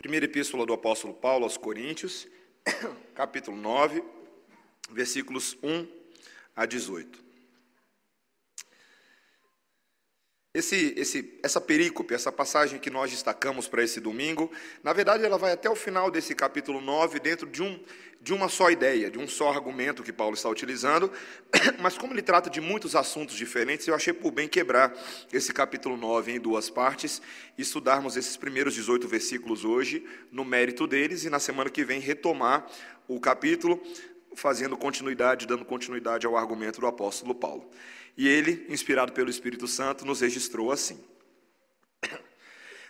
Primeira epístola do apóstolo Paulo aos Coríntios, capítulo 9, versículos 1 a 18. Esse, esse, essa perícope, essa passagem que nós destacamos para esse domingo, na verdade ela vai até o final desse capítulo 9, dentro de, um, de uma só ideia, de um só argumento que Paulo está utilizando, mas como ele trata de muitos assuntos diferentes, eu achei por bem quebrar esse capítulo 9 em duas partes e estudarmos esses primeiros 18 versículos hoje, no mérito deles, e na semana que vem retomar o capítulo, fazendo continuidade, dando continuidade ao argumento do apóstolo Paulo. E ele, inspirado pelo Espírito Santo, nos registrou assim: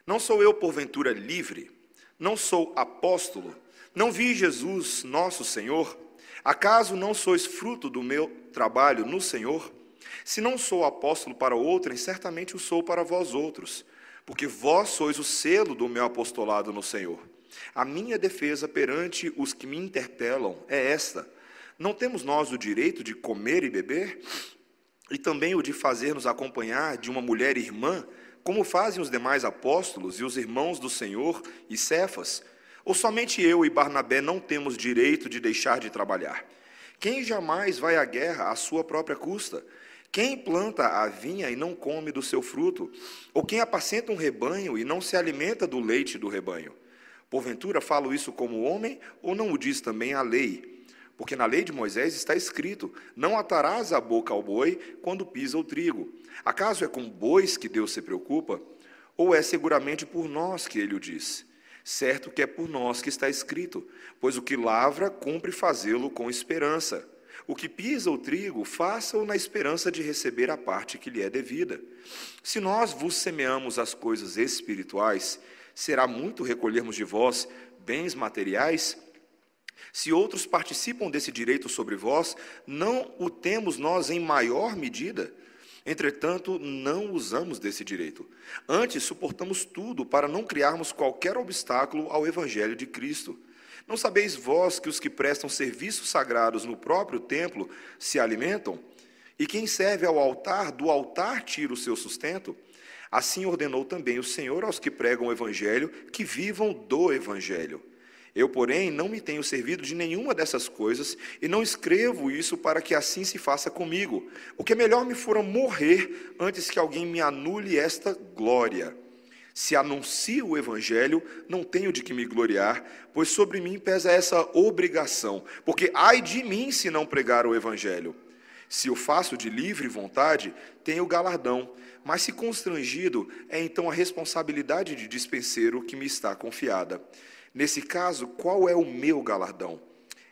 Não sou eu, porventura, livre? Não sou apóstolo? Não vi Jesus, nosso Senhor? Acaso não sois fruto do meu trabalho no Senhor? Se não sou apóstolo para outrem, certamente o sou para vós outros, porque vós sois o selo do meu apostolado no Senhor. A minha defesa perante os que me interpelam é esta: não temos nós o direito de comer e beber? E também o de fazer-nos acompanhar de uma mulher irmã, como fazem os demais apóstolos e os irmãos do Senhor e Cefas? Ou somente eu e Barnabé não temos direito de deixar de trabalhar? Quem jamais vai à guerra à sua própria custa? Quem planta a vinha e não come do seu fruto? Ou quem apacenta um rebanho e não se alimenta do leite do rebanho? Porventura falo isso como homem, ou não o diz também a lei? Porque na lei de Moisés está escrito: Não atarás a boca ao boi quando pisa o trigo. Acaso é com bois que Deus se preocupa? Ou é seguramente por nós que ele o diz? Certo que é por nós que está escrito: Pois o que lavra, cumpre fazê-lo com esperança. O que pisa o trigo, faça-o na esperança de receber a parte que lhe é devida. Se nós vos semeamos as coisas espirituais, será muito recolhermos de vós bens materiais? Se outros participam desse direito sobre vós, não o temos nós em maior medida? Entretanto, não usamos desse direito. Antes, suportamos tudo para não criarmos qualquer obstáculo ao Evangelho de Cristo. Não sabeis vós que os que prestam serviços sagrados no próprio templo se alimentam? E quem serve ao altar, do altar tira o seu sustento? Assim ordenou também o Senhor aos que pregam o Evangelho que vivam do Evangelho. Eu, porém, não me tenho servido de nenhuma dessas coisas e não escrevo isso para que assim se faça comigo. O que é melhor me fora morrer antes que alguém me anule esta glória. Se anuncio o evangelho, não tenho de que me gloriar, pois sobre mim pesa essa obrigação, porque ai de mim se não pregar o evangelho. Se o faço de livre vontade, tenho galardão, mas se constrangido, é então a responsabilidade de dispenseiro que me está confiada. Nesse caso, qual é o meu galardão?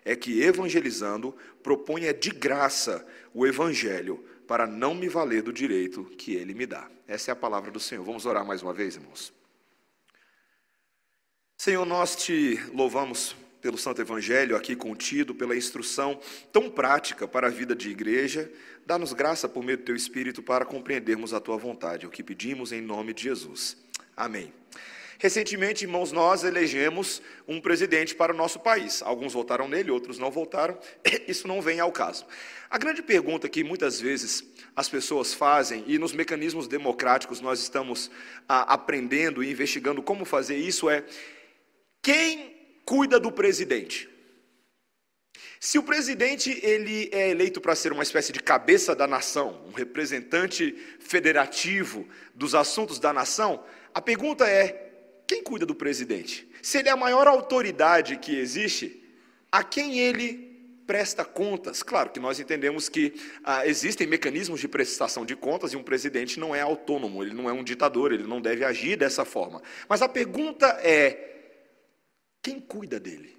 É que evangelizando proponha de graça o evangelho para não me valer do direito que ele me dá. Essa é a palavra do Senhor. Vamos orar mais uma vez, irmãos. Senhor, nós te louvamos pelo Santo Evangelho aqui contido, pela instrução tão prática para a vida de igreja. Dá-nos graça por meio do teu Espírito para compreendermos a tua vontade. É o que pedimos em nome de Jesus. Amém. Recentemente, irmãos, nós elegemos um presidente para o nosso país. Alguns votaram nele, outros não votaram. Isso não vem ao caso. A grande pergunta que muitas vezes as pessoas fazem, e nos mecanismos democráticos nós estamos ah, aprendendo e investigando como fazer isso, é: quem cuida do presidente? Se o presidente ele é eleito para ser uma espécie de cabeça da nação, um representante federativo dos assuntos da nação, a pergunta é: quem cuida do presidente? Se ele é a maior autoridade que existe, a quem ele presta contas? Claro que nós entendemos que ah, existem mecanismos de prestação de contas e um presidente não é autônomo, ele não é um ditador, ele não deve agir dessa forma. Mas a pergunta é: quem cuida dele?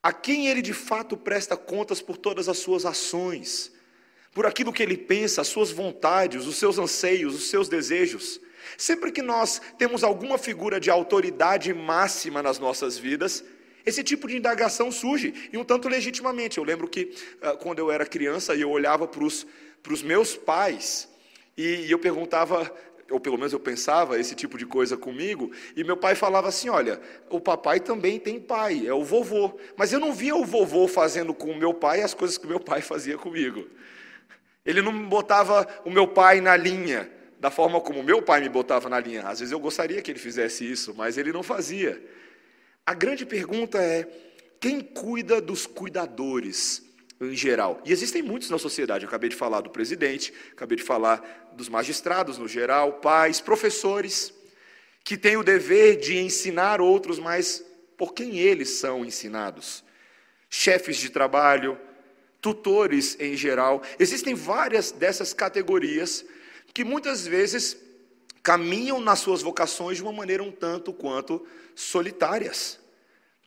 A quem ele de fato presta contas por todas as suas ações, por aquilo que ele pensa, as suas vontades, os seus anseios, os seus desejos? Sempre que nós temos alguma figura de autoridade máxima nas nossas vidas, esse tipo de indagação surge, e um tanto legitimamente. Eu lembro que ah, quando eu era criança e eu olhava para os meus pais, e, e eu perguntava, ou pelo menos eu pensava esse tipo de coisa comigo, e meu pai falava assim: olha, o papai também tem pai, é o vovô. Mas eu não via o vovô fazendo com o meu pai as coisas que o meu pai fazia comigo. Ele não botava o meu pai na linha da forma como meu pai me botava na linha. Às vezes eu gostaria que ele fizesse isso, mas ele não fazia. A grande pergunta é: quem cuida dos cuidadores em geral? E existem muitos na sociedade. Eu acabei de falar do presidente, acabei de falar dos magistrados no geral, pais, professores, que têm o dever de ensinar outros, mas por quem eles são ensinados? Chefes de trabalho, tutores em geral. Existem várias dessas categorias que muitas vezes caminham nas suas vocações de uma maneira um tanto quanto solitárias,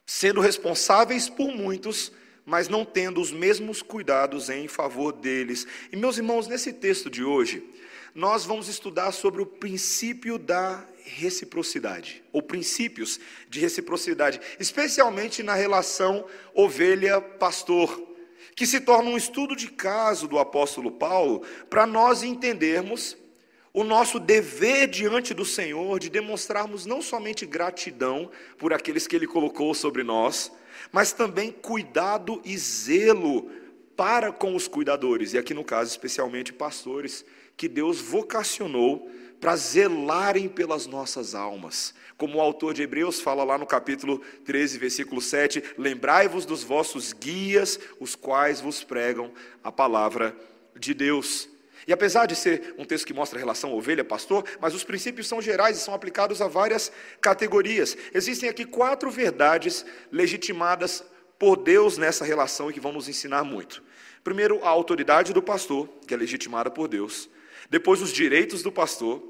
sendo responsáveis por muitos, mas não tendo os mesmos cuidados em favor deles. E meus irmãos, nesse texto de hoje, nós vamos estudar sobre o princípio da reciprocidade, ou princípios de reciprocidade, especialmente na relação ovelha-pastor que se torna um estudo de caso do apóstolo Paulo, para nós entendermos o nosso dever diante do Senhor de demonstrarmos não somente gratidão por aqueles que Ele colocou sobre nós, mas também cuidado e zelo para com os cuidadores, e aqui no caso especialmente pastores, que Deus vocacionou para zelarem pelas nossas almas. Como o autor de Hebreus fala lá no capítulo 13, versículo 7: Lembrai-vos dos vossos guias, os quais vos pregam a palavra de Deus. E apesar de ser um texto que mostra a relação ovelha-pastor, mas os princípios são gerais e são aplicados a várias categorias. Existem aqui quatro verdades legitimadas por Deus nessa relação e que vão nos ensinar muito. Primeiro, a autoridade do pastor, que é legitimada por Deus. Depois, os direitos do pastor,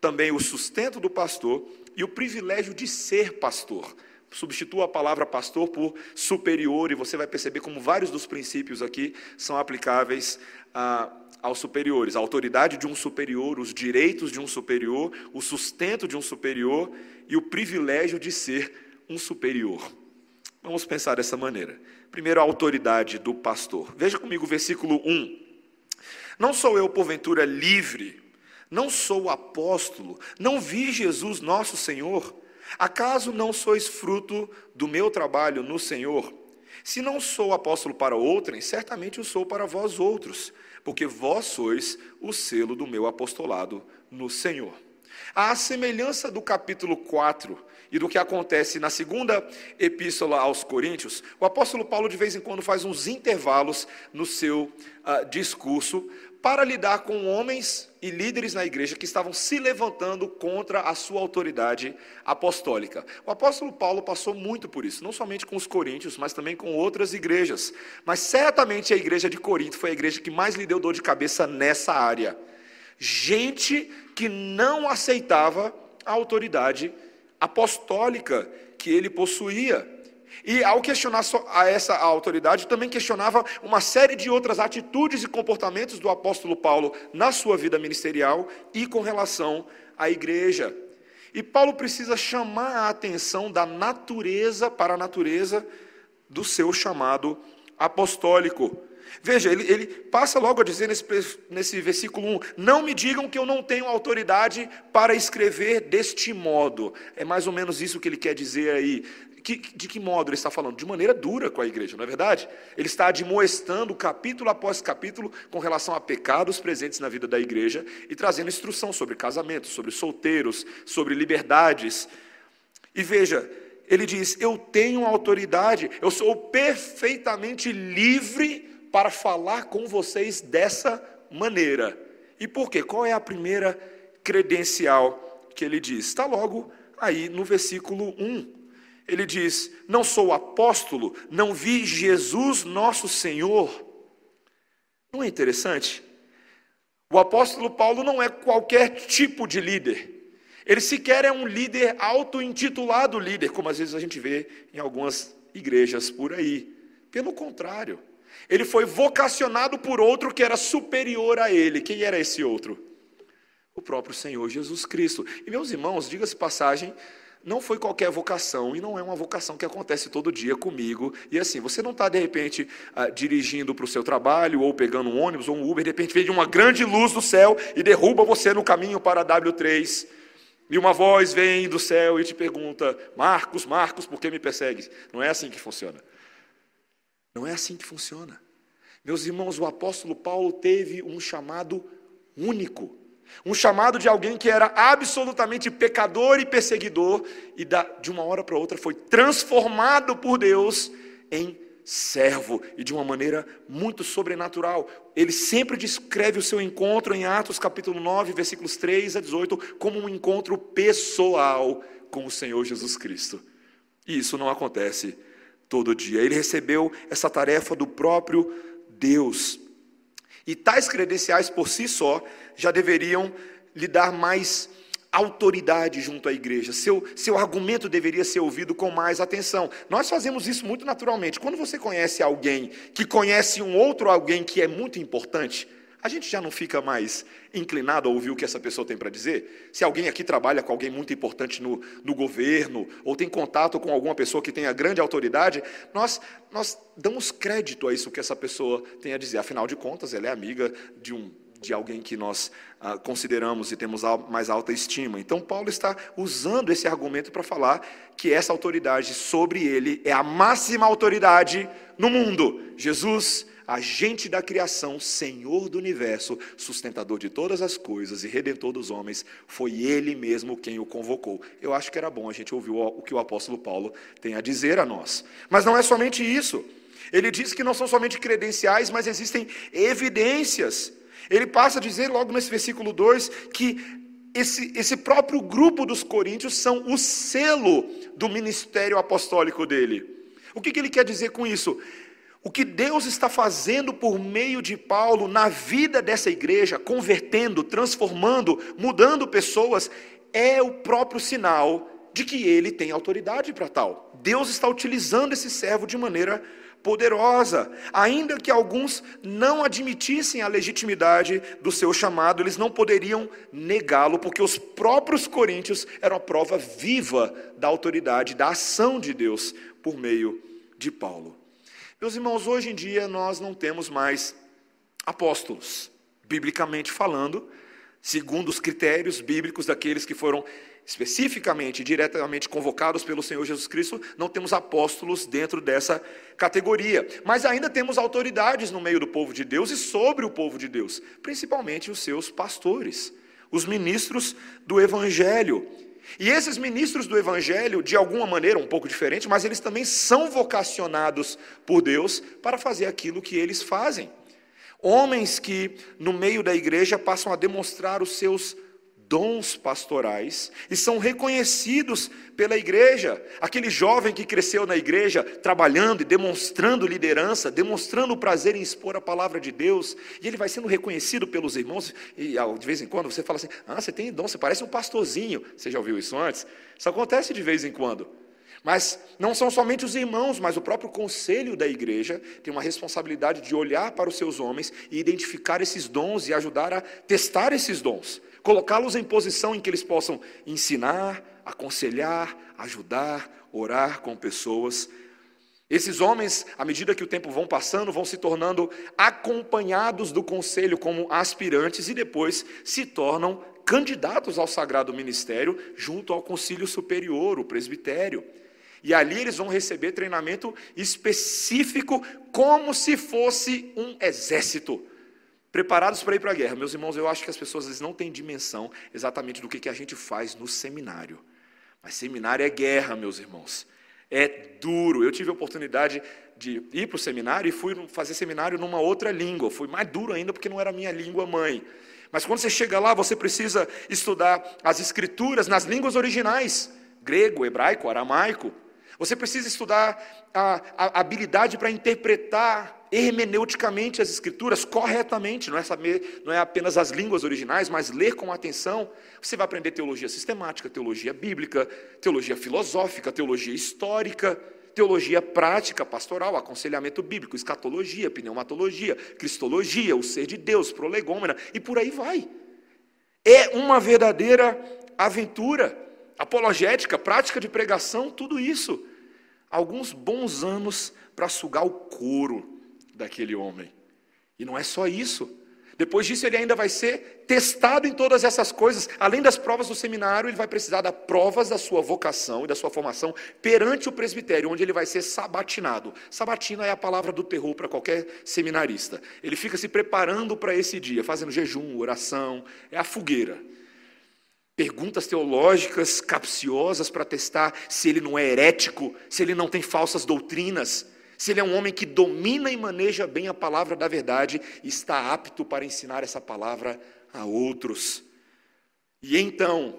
também o sustento do pastor e o privilégio de ser pastor. Substitua a palavra pastor por superior, e você vai perceber como vários dos princípios aqui são aplicáveis ah, aos superiores. A autoridade de um superior, os direitos de um superior, o sustento de um superior e o privilégio de ser um superior. Vamos pensar dessa maneira. Primeiro, a autoridade do pastor. Veja comigo o versículo 1. Não sou eu, porventura, livre? Não sou apóstolo? Não vi Jesus nosso Senhor? Acaso não sois fruto do meu trabalho no Senhor? Se não sou apóstolo para outrem, certamente o sou para vós outros, porque vós sois o selo do meu apostolado no Senhor. À semelhança do capítulo 4 e do que acontece na segunda epístola aos Coríntios, o apóstolo Paulo de vez em quando faz uns intervalos no seu uh, discurso para lidar com homens e líderes na igreja que estavam se levantando contra a sua autoridade apostólica. O apóstolo Paulo passou muito por isso, não somente com os coríntios, mas também com outras igrejas. Mas certamente a igreja de Corinto foi a igreja que mais lhe deu dor de cabeça nessa área. Gente que não aceitava a autoridade apostólica que ele possuía. E ao questionar a essa autoridade, também questionava uma série de outras atitudes e comportamentos do apóstolo Paulo na sua vida ministerial e com relação à igreja. E Paulo precisa chamar a atenção da natureza para a natureza do seu chamado apostólico. Veja, ele, ele, passa logo a dizer nesse, nesse versículo 1: Não me digam que eu não tenho autoridade para escrever deste modo. É mais ou menos isso que ele quer dizer aí. Que, de que modo ele está falando? De maneira dura com a igreja, não é verdade? Ele está admoestando capítulo após capítulo com relação a pecados presentes na vida da igreja e trazendo instrução sobre casamento, sobre solteiros, sobre liberdades. E veja, ele diz: Eu tenho autoridade, eu sou perfeitamente livre para falar com vocês dessa maneira. E por quê? Qual é a primeira credencial que ele diz? Está logo aí no versículo 1. Ele diz: Não sou apóstolo, não vi Jesus nosso Senhor. Não é interessante? O apóstolo Paulo não é qualquer tipo de líder. Ele sequer é um líder auto-intitulado líder, como às vezes a gente vê em algumas igrejas por aí. Pelo contrário, ele foi vocacionado por outro que era superior a ele. Quem era esse outro? O próprio Senhor Jesus Cristo. E meus irmãos, diga-se passagem, não foi qualquer vocação e não é uma vocação que acontece todo dia comigo. E assim, você não está de repente ah, dirigindo para o seu trabalho ou pegando um ônibus ou um Uber, de repente vem uma grande luz do céu e derruba você no caminho para a W3. E uma voz vem do céu e te pergunta: Marcos, Marcos, por que me persegues? Não é assim que funciona. Não é assim que funciona. Meus irmãos, o apóstolo Paulo teve um chamado único. Um chamado de alguém que era absolutamente pecador e perseguidor, e de uma hora para outra foi transformado por Deus em servo e de uma maneira muito sobrenatural. Ele sempre descreve o seu encontro em Atos capítulo 9, versículos 3 a 18, como um encontro pessoal com o Senhor Jesus Cristo. E isso não acontece todo dia. Ele recebeu essa tarefa do próprio Deus. E tais credenciais por si só já deveriam lhe dar mais autoridade junto à igreja, seu, seu argumento deveria ser ouvido com mais atenção. Nós fazemos isso muito naturalmente. Quando você conhece alguém que conhece um outro alguém que é muito importante, a gente já não fica mais inclinado a ouvir o que essa pessoa tem para dizer? Se alguém aqui trabalha com alguém muito importante no, no governo, ou tem contato com alguma pessoa que tenha grande autoridade, nós, nós damos crédito a isso que essa pessoa tem a dizer. Afinal de contas, ela é amiga de um de alguém que nós ah, consideramos e temos mais alta estima. Então, Paulo está usando esse argumento para falar que essa autoridade sobre ele é a máxima autoridade no mundo. Jesus, agente da criação, Senhor do universo, sustentador de todas as coisas e redentor dos homens, foi ele mesmo quem o convocou. Eu acho que era bom a gente ouvir o que o apóstolo Paulo tem a dizer a nós. Mas não é somente isso. Ele diz que não são somente credenciais, mas existem evidências ele passa a dizer logo nesse versículo 2 que esse, esse próprio grupo dos coríntios são o selo do ministério apostólico dele. O que, que ele quer dizer com isso? O que Deus está fazendo por meio de Paulo na vida dessa igreja, convertendo, transformando, mudando pessoas, é o próprio sinal de que ele tem autoridade para tal. Deus está utilizando esse servo de maneira poderosa. Ainda que alguns não admitissem a legitimidade do seu chamado, eles não poderiam negá-lo, porque os próprios coríntios eram a prova viva da autoridade, da ação de Deus por meio de Paulo. Meus irmãos, hoje em dia nós não temos mais apóstolos, biblicamente falando, segundo os critérios bíblicos daqueles que foram especificamente, diretamente convocados pelo Senhor Jesus Cristo, não temos apóstolos dentro dessa categoria. Mas ainda temos autoridades no meio do povo de Deus e sobre o povo de Deus, principalmente os seus pastores, os ministros do Evangelho. E esses ministros do Evangelho, de alguma maneira um pouco diferente, mas eles também são vocacionados por Deus para fazer aquilo que eles fazem. Homens que, no meio da igreja, passam a demonstrar os seus dons pastorais e são reconhecidos pela igreja. Aquele jovem que cresceu na igreja, trabalhando e demonstrando liderança, demonstrando o prazer em expor a palavra de Deus, e ele vai sendo reconhecido pelos irmãos, e de vez em quando você fala assim: Ah, você tem dom, você parece um pastorzinho. Você já ouviu isso antes? Isso acontece de vez em quando. Mas não são somente os irmãos, mas o próprio conselho da igreja tem uma responsabilidade de olhar para os seus homens e identificar esses dons e ajudar a testar esses dons colocá-los em posição em que eles possam ensinar, aconselhar, ajudar, orar com pessoas. Esses homens, à medida que o tempo vão passando, vão se tornando acompanhados do conselho como aspirantes e depois se tornam candidatos ao sagrado ministério junto ao concílio superior, o presbitério. E ali eles vão receber treinamento específico, como se fosse um exército preparados para ir para a guerra. Meus irmãos, eu acho que as pessoas vezes não têm dimensão exatamente do que, que a gente faz no seminário. Mas seminário é guerra, meus irmãos. É duro. Eu tive a oportunidade de ir para o seminário e fui fazer seminário numa outra língua. Foi mais duro ainda porque não era minha língua mãe. Mas quando você chega lá, você precisa estudar as escrituras nas línguas originais: grego, hebraico, aramaico. Você precisa estudar a, a habilidade para interpretar hermeneuticamente as escrituras corretamente, não é saber, não é apenas as línguas originais, mas ler com atenção. Você vai aprender teologia sistemática, teologia bíblica, teologia filosófica, teologia histórica, teologia prática, pastoral, aconselhamento bíblico, escatologia, pneumatologia, cristologia, o ser de Deus, prolegômena e por aí vai. É uma verdadeira aventura apologética, prática de pregação, tudo isso. Alguns bons anos para sugar o couro daquele homem. E não é só isso. Depois disso, ele ainda vai ser testado em todas essas coisas. Além das provas do seminário, ele vai precisar das provas da sua vocação e da sua formação perante o presbitério, onde ele vai ser sabatinado. Sabatina é a palavra do terror para qualquer seminarista. Ele fica se preparando para esse dia, fazendo jejum, oração, é a fogueira. Perguntas teológicas capciosas para testar se ele não é herético, se ele não tem falsas doutrinas se ele é um homem que domina e maneja bem a palavra da verdade está apto para ensinar essa palavra a outros. E então,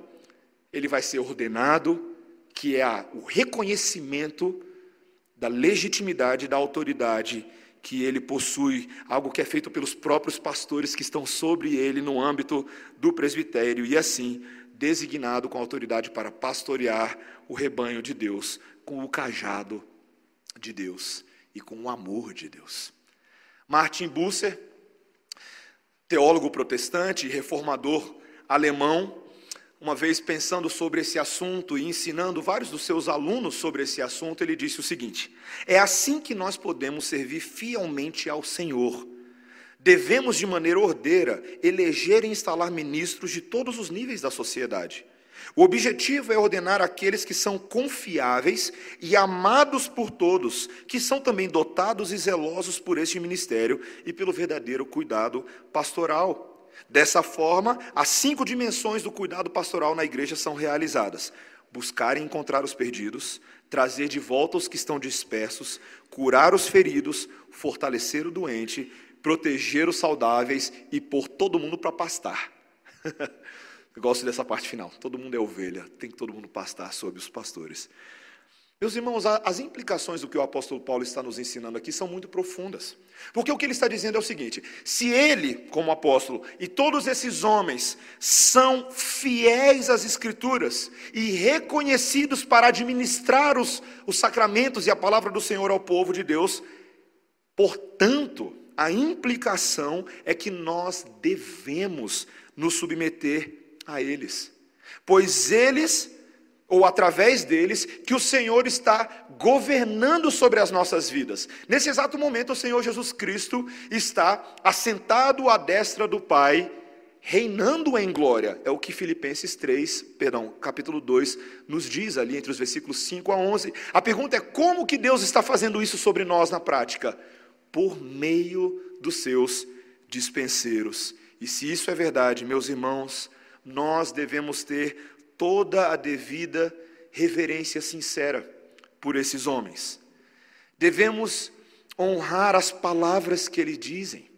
ele vai ser ordenado, que é o reconhecimento da legitimidade, da autoridade que ele possui, algo que é feito pelos próprios pastores que estão sobre ele no âmbito do presbitério, e assim, designado com autoridade para pastorear o rebanho de Deus com o cajado de Deus e com o amor de Deus. Martin Busser, teólogo protestante e reformador alemão, uma vez pensando sobre esse assunto e ensinando vários dos seus alunos sobre esse assunto, ele disse o seguinte: É assim que nós podemos servir fielmente ao Senhor. Devemos, de maneira ordeira, eleger e instalar ministros de todos os níveis da sociedade o objetivo é ordenar aqueles que são confiáveis e amados por todos, que são também dotados e zelosos por este ministério e pelo verdadeiro cuidado pastoral. Dessa forma, as cinco dimensões do cuidado pastoral na igreja são realizadas: buscar e encontrar os perdidos, trazer de volta os que estão dispersos, curar os feridos, fortalecer o doente, proteger os saudáveis e pôr todo mundo para pastar. Eu gosto dessa parte final. Todo mundo é ovelha, tem que todo mundo pastar sob os pastores. Meus irmãos, as implicações do que o apóstolo Paulo está nos ensinando aqui são muito profundas. Porque o que ele está dizendo é o seguinte: se ele, como apóstolo, e todos esses homens são fiéis às Escrituras e reconhecidos para administrar os, os sacramentos e a palavra do Senhor ao povo de Deus, portanto, a implicação é que nós devemos nos submeter a eles, pois eles, ou através deles, que o Senhor está governando sobre as nossas vidas. Nesse exato momento, o Senhor Jesus Cristo está assentado à destra do Pai, reinando em glória. É o que Filipenses 3, perdão, capítulo 2 nos diz ali entre os versículos 5 a 11. A pergunta é como que Deus está fazendo isso sobre nós na prática? Por meio dos seus dispenseiros. E se isso é verdade, meus irmãos, nós devemos ter toda a devida reverência sincera por esses homens. Devemos honrar as palavras que eles dizem.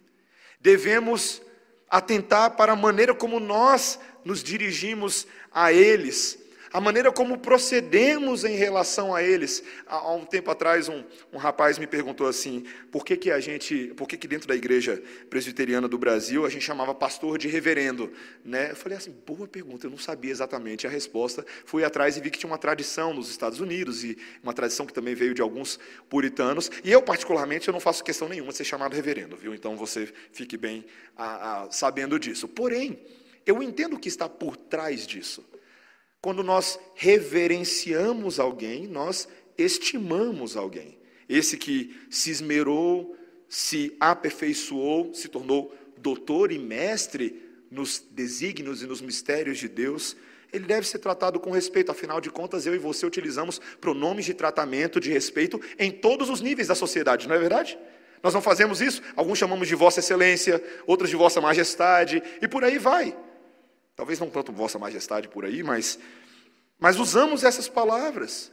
Devemos atentar para a maneira como nós nos dirigimos a eles a maneira como procedemos em relação a eles. Há um tempo atrás, um, um rapaz me perguntou assim: por que, que a gente, por que, que dentro da igreja presbiteriana do Brasil a gente chamava pastor de reverendo? Né? Eu falei assim: boa pergunta, eu não sabia exatamente a resposta. Fui atrás e vi que tinha uma tradição nos Estados Unidos, e uma tradição que também veio de alguns puritanos. E eu, particularmente, eu não faço questão nenhuma de ser chamado reverendo, viu? Então você fique bem a, a, sabendo disso. Porém, eu entendo o que está por trás disso. Quando nós reverenciamos alguém, nós estimamos alguém. Esse que se esmerou, se aperfeiçoou, se tornou doutor e mestre nos desígnios e nos mistérios de Deus, ele deve ser tratado com respeito. Afinal de contas, eu e você utilizamos pronomes de tratamento, de respeito, em todos os níveis da sociedade, não é verdade? Nós não fazemos isso? Alguns chamamos de Vossa Excelência, outros de Vossa Majestade, e por aí vai. Talvez não tanto Vossa Majestade por aí, mas, mas usamos essas palavras.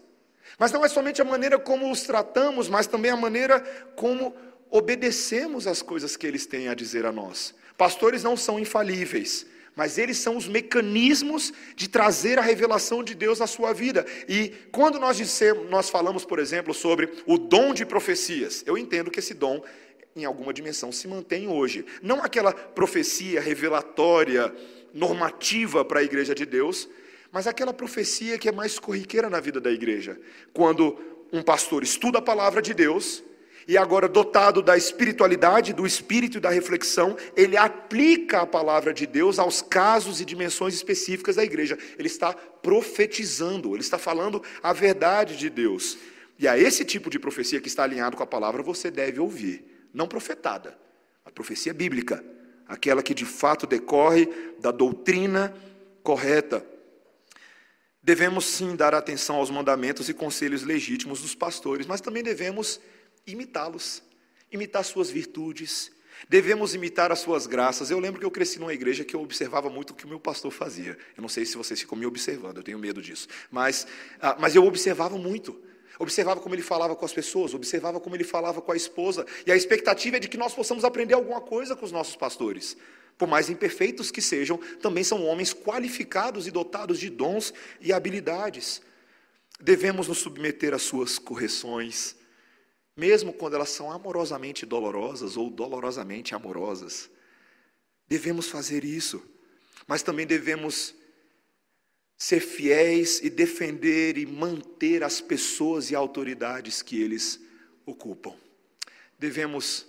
Mas não é somente a maneira como os tratamos, mas também a maneira como obedecemos às coisas que eles têm a dizer a nós. Pastores não são infalíveis, mas eles são os mecanismos de trazer a revelação de Deus na sua vida. E quando nós dissemos, nós falamos, por exemplo, sobre o dom de profecias, eu entendo que esse dom em alguma dimensão se mantém hoje. Não aquela profecia revelatória, normativa para a igreja de Deus, mas aquela profecia que é mais corriqueira na vida da igreja. Quando um pastor estuda a palavra de Deus, e agora dotado da espiritualidade, do espírito e da reflexão, ele aplica a palavra de Deus aos casos e dimensões específicas da igreja. Ele está profetizando, ele está falando a verdade de Deus. E a esse tipo de profecia que está alinhado com a palavra, você deve ouvir. Não profetada, a profecia bíblica aquela que de fato decorre da doutrina correta. Devemos sim dar atenção aos mandamentos e conselhos legítimos dos pastores, mas também devemos imitá-los, imitar suas virtudes, devemos imitar as suas graças. Eu lembro que eu cresci numa igreja que eu observava muito o que o meu pastor fazia. Eu não sei se vocês ficam me observando, eu tenho medo disso, mas, ah, mas eu observava muito. Observava como ele falava com as pessoas, observava como ele falava com a esposa, e a expectativa é de que nós possamos aprender alguma coisa com os nossos pastores. Por mais imperfeitos que sejam, também são homens qualificados e dotados de dons e habilidades. Devemos nos submeter às suas correções, mesmo quando elas são amorosamente dolorosas ou dolorosamente amorosas. Devemos fazer isso, mas também devemos ser fiéis e defender e manter as pessoas e autoridades que eles ocupam. Devemos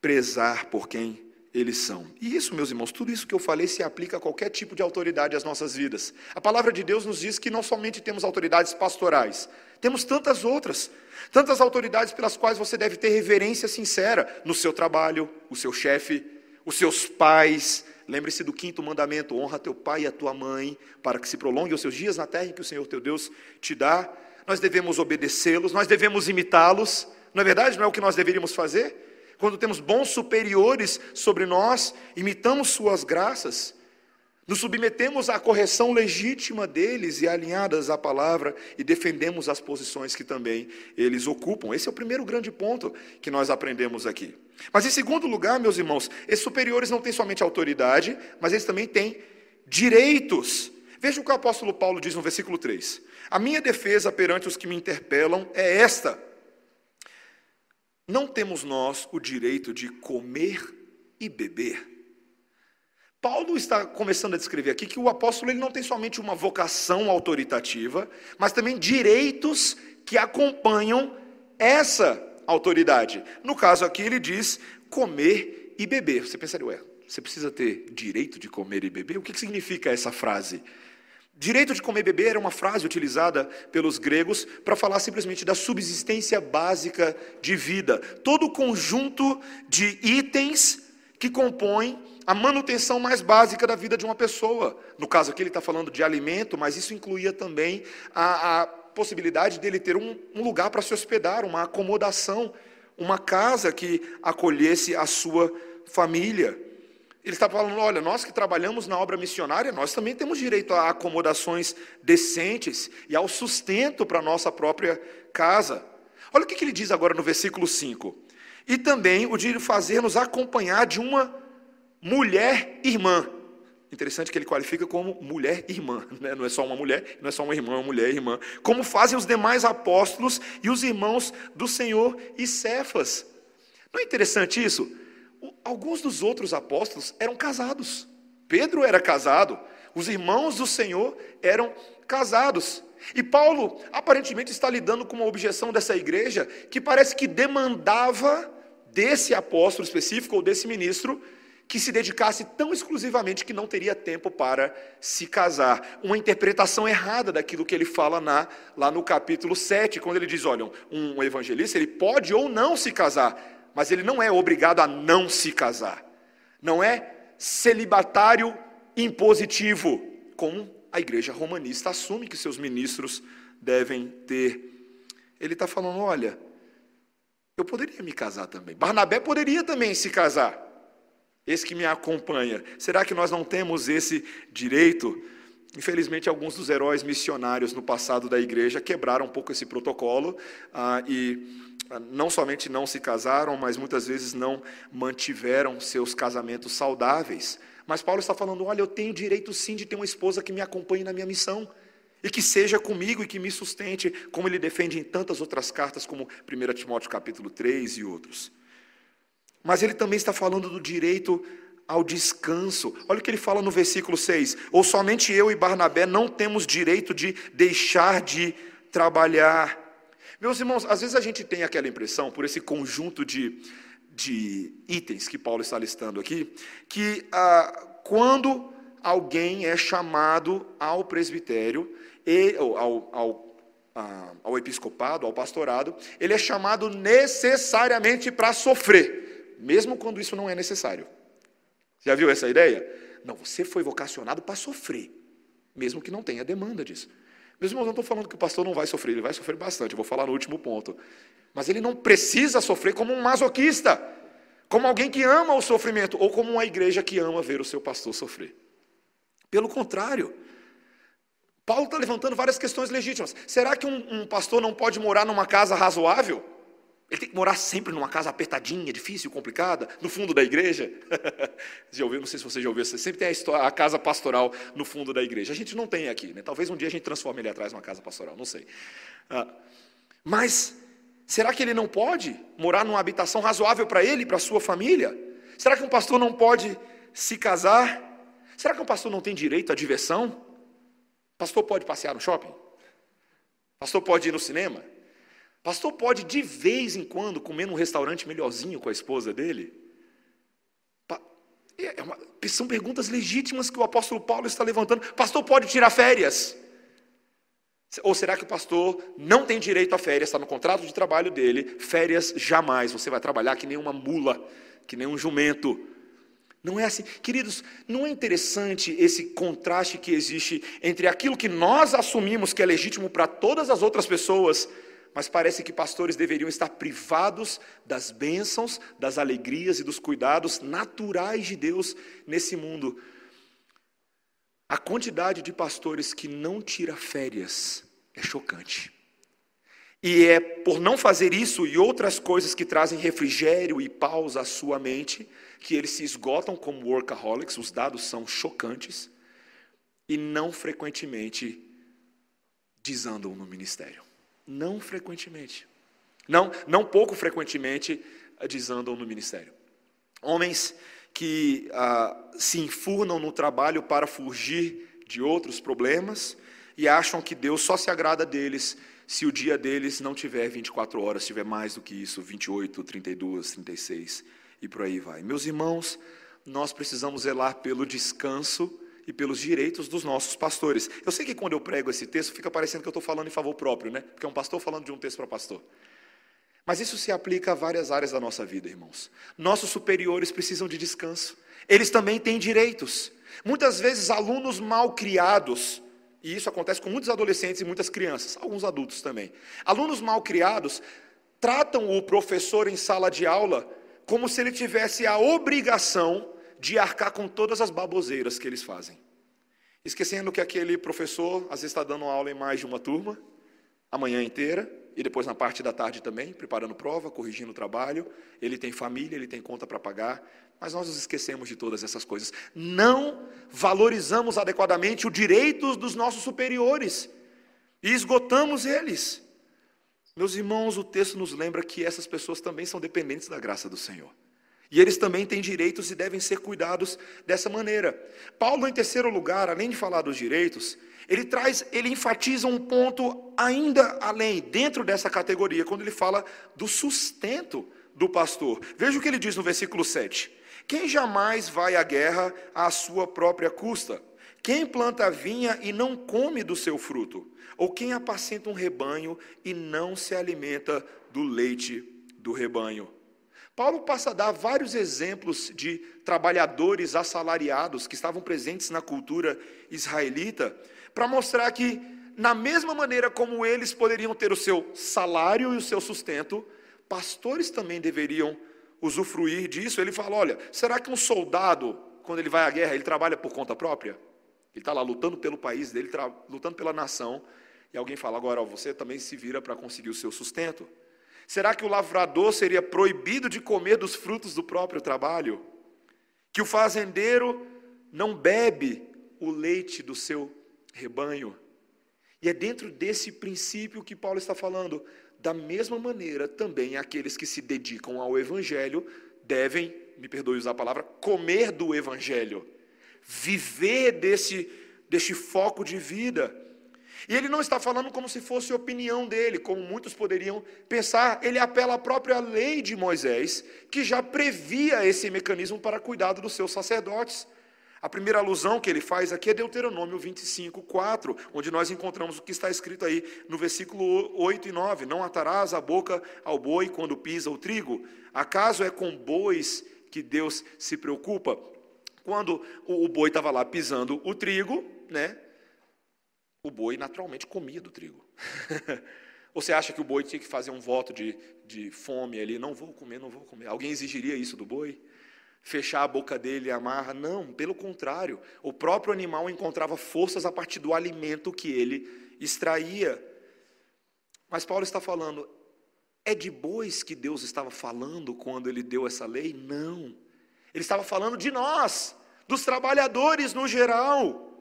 prezar por quem eles são. E isso, meus irmãos, tudo isso que eu falei se aplica a qualquer tipo de autoridade às nossas vidas. A palavra de Deus nos diz que não somente temos autoridades pastorais, temos tantas outras, tantas autoridades pelas quais você deve ter reverência sincera no seu trabalho, o seu chefe, os seus pais. Lembre-se do quinto mandamento: honra teu pai e a tua mãe, para que se prolongue os seus dias na terra que o Senhor teu Deus te dá. Nós devemos obedecê-los, nós devemos imitá-los. Não é verdade? Não é o que nós deveríamos fazer? quando temos bons superiores sobre nós, imitamos suas graças, nos submetemos à correção legítima deles e alinhadas à palavra e defendemos as posições que também eles ocupam. Esse é o primeiro grande ponto que nós aprendemos aqui. Mas em segundo lugar, meus irmãos, esses superiores não têm somente autoridade, mas eles também têm direitos. Veja o que o apóstolo Paulo diz no versículo 3. A minha defesa perante os que me interpelam é esta: não temos nós o direito de comer e beber. Paulo está começando a descrever aqui que o apóstolo ele não tem somente uma vocação autoritativa, mas também direitos que acompanham essa autoridade. No caso aqui, ele diz comer e beber. Você pensaria, ué, você precisa ter direito de comer e beber? O que significa essa frase? Direito de comer e beber era uma frase utilizada pelos gregos para falar simplesmente da subsistência básica de vida. Todo o conjunto de itens que compõem a manutenção mais básica da vida de uma pessoa. No caso aqui, ele está falando de alimento, mas isso incluía também a, a possibilidade dele ter um, um lugar para se hospedar, uma acomodação, uma casa que acolhesse a sua família. Ele está falando: olha, nós que trabalhamos na obra missionária, nós também temos direito a acomodações decentes e ao sustento para a nossa própria casa. Olha o que ele diz agora no versículo 5: e também o de fazer-nos acompanhar de uma mulher irmã. Interessante que ele qualifica como mulher irmã, né? não é só uma mulher, não é só uma irmã, uma mulher irmã. Como fazem os demais apóstolos e os irmãos do Senhor e Cefas. Não é interessante isso? alguns dos outros apóstolos eram casados. Pedro era casado, os irmãos do Senhor eram casados. E Paulo aparentemente está lidando com uma objeção dessa igreja que parece que demandava desse apóstolo específico ou desse ministro que se dedicasse tão exclusivamente que não teria tempo para se casar. Uma interpretação errada daquilo que ele fala na, lá no capítulo 7, quando ele diz: olha, um evangelista ele pode ou não se casar, mas ele não é obrigado a não se casar. Não é celibatário impositivo, como a igreja romanista assume que seus ministros devem ter. Ele está falando: olha, eu poderia me casar também. Barnabé poderia também se casar. Esse que me acompanha. Será que nós não temos esse direito? Infelizmente, alguns dos heróis missionários no passado da igreja quebraram um pouco esse protocolo ah, e não somente não se casaram, mas muitas vezes não mantiveram seus casamentos saudáveis. Mas Paulo está falando: olha, eu tenho direito sim de ter uma esposa que me acompanhe na minha missão e que seja comigo e que me sustente, como ele defende em tantas outras cartas, como 1 Timóteo capítulo 3 e outros. Mas ele também está falando do direito ao descanso. Olha o que ele fala no versículo 6: Ou somente eu e Barnabé não temos direito de deixar de trabalhar. Meus irmãos, às vezes a gente tem aquela impressão, por esse conjunto de, de itens que Paulo está listando aqui, que ah, quando alguém é chamado ao presbitério, e, ao, ao, ah, ao episcopado, ao pastorado, ele é chamado necessariamente para sofrer, mesmo quando isso não é necessário. Já viu essa ideia? Não, você foi vocacionado para sofrer, mesmo que não tenha demanda disso. Meus irmãos, não estou falando que o pastor não vai sofrer, ele vai sofrer bastante, eu vou falar no último ponto. Mas ele não precisa sofrer como um masoquista, como alguém que ama o sofrimento, ou como uma igreja que ama ver o seu pastor sofrer. Pelo contrário, Paulo está levantando várias questões legítimas. Será que um, um pastor não pode morar numa casa razoável? Ele tem que morar sempre numa casa apertadinha, difícil, complicada, no fundo da igreja. já ouviu? Não sei se você já ouviu. Você sempre tem a, história, a, casa pastoral no fundo da igreja. A gente não tem aqui, né? Talvez um dia a gente transforme ele atrás numa casa pastoral, não sei. Ah, mas será que ele não pode morar numa habitação razoável para ele para sua família? Será que um pastor não pode se casar? Será que um pastor não tem direito à diversão? Pastor pode passear no shopping? Pastor pode ir no cinema? Pastor pode de vez em quando comer num restaurante melhorzinho com a esposa dele? É, é uma, são perguntas legítimas que o apóstolo Paulo está levantando. Pastor pode tirar férias? Ou será que o pastor não tem direito a férias? Está no contrato de trabalho dele. Férias jamais. Você vai trabalhar que nem uma mula, que nem um jumento. Não é assim. Queridos, não é interessante esse contraste que existe entre aquilo que nós assumimos que é legítimo para todas as outras pessoas mas parece que pastores deveriam estar privados das bênçãos, das alegrias e dos cuidados naturais de Deus nesse mundo. A quantidade de pastores que não tira férias é chocante. E é por não fazer isso e outras coisas que trazem refrigério e pausa à sua mente, que eles se esgotam como workaholics, os dados são chocantes, e não frequentemente desandam no ministério. Não frequentemente. Não, não pouco frequentemente eh, desandam no ministério. Homens que ah, se enfurnam no trabalho para fugir de outros problemas e acham que Deus só se agrada deles se o dia deles não tiver 24 horas, tiver mais do que isso, 28, 32, 36 e por aí vai. Meus irmãos, nós precisamos zelar pelo descanso e pelos direitos dos nossos pastores. Eu sei que quando eu prego esse texto, fica parecendo que eu estou falando em favor próprio, né? Porque é um pastor falando de um texto para pastor. Mas isso se aplica a várias áreas da nossa vida, irmãos. Nossos superiores precisam de descanso. Eles também têm direitos. Muitas vezes, alunos mal criados, e isso acontece com muitos adolescentes e muitas crianças, alguns adultos também. Alunos mal criados tratam o professor em sala de aula como se ele tivesse a obrigação de arcar com todas as baboseiras que eles fazem. Esquecendo que aquele professor, às vezes, está dando aula em mais de uma turma, a manhã inteira, e depois na parte da tarde também, preparando prova, corrigindo o trabalho. Ele tem família, ele tem conta para pagar, mas nós nos esquecemos de todas essas coisas. Não valorizamos adequadamente os direitos dos nossos superiores e esgotamos eles. Meus irmãos, o texto nos lembra que essas pessoas também são dependentes da graça do Senhor. E eles também têm direitos e devem ser cuidados dessa maneira. Paulo, em terceiro lugar, além de falar dos direitos, ele traz, ele enfatiza um ponto ainda além, dentro dessa categoria, quando ele fala do sustento do pastor. Veja o que ele diz no versículo 7. Quem jamais vai à guerra à sua própria custa? Quem planta vinha e não come do seu fruto? Ou quem apacenta um rebanho e não se alimenta do leite do rebanho? Paulo passa a dar vários exemplos de trabalhadores assalariados que estavam presentes na cultura israelita, para mostrar que, na mesma maneira como eles poderiam ter o seu salário e o seu sustento, pastores também deveriam usufruir disso. Ele fala: olha, será que um soldado, quando ele vai à guerra, ele trabalha por conta própria? Ele está lá lutando pelo país dele, lutando pela nação, e alguém fala: agora, ó, você também se vira para conseguir o seu sustento. Será que o lavrador seria proibido de comer dos frutos do próprio trabalho? Que o fazendeiro não bebe o leite do seu rebanho? E é dentro desse princípio que Paulo está falando. Da mesma maneira, também aqueles que se dedicam ao evangelho devem, me perdoe usar a palavra, comer do evangelho, viver desse, desse foco de vida. E ele não está falando como se fosse opinião dele, como muitos poderiam pensar. Ele apela à própria lei de Moisés, que já previa esse mecanismo para cuidado dos seus sacerdotes. A primeira alusão que ele faz aqui é Deuteronômio 25, 4, onde nós encontramos o que está escrito aí no versículo 8 e 9: Não atarás a boca ao boi quando pisa o trigo. Acaso é com bois que Deus se preocupa? Quando o boi estava lá pisando o trigo, né? O boi naturalmente comia do trigo. Você acha que o boi tinha que fazer um voto de, de fome ali? Não vou comer, não vou comer. Alguém exigiria isso do boi? Fechar a boca dele e amarra? Não, pelo contrário. O próprio animal encontrava forças a partir do alimento que ele extraía. Mas Paulo está falando, é de bois que Deus estava falando quando ele deu essa lei? Não. Ele estava falando de nós, dos trabalhadores no geral.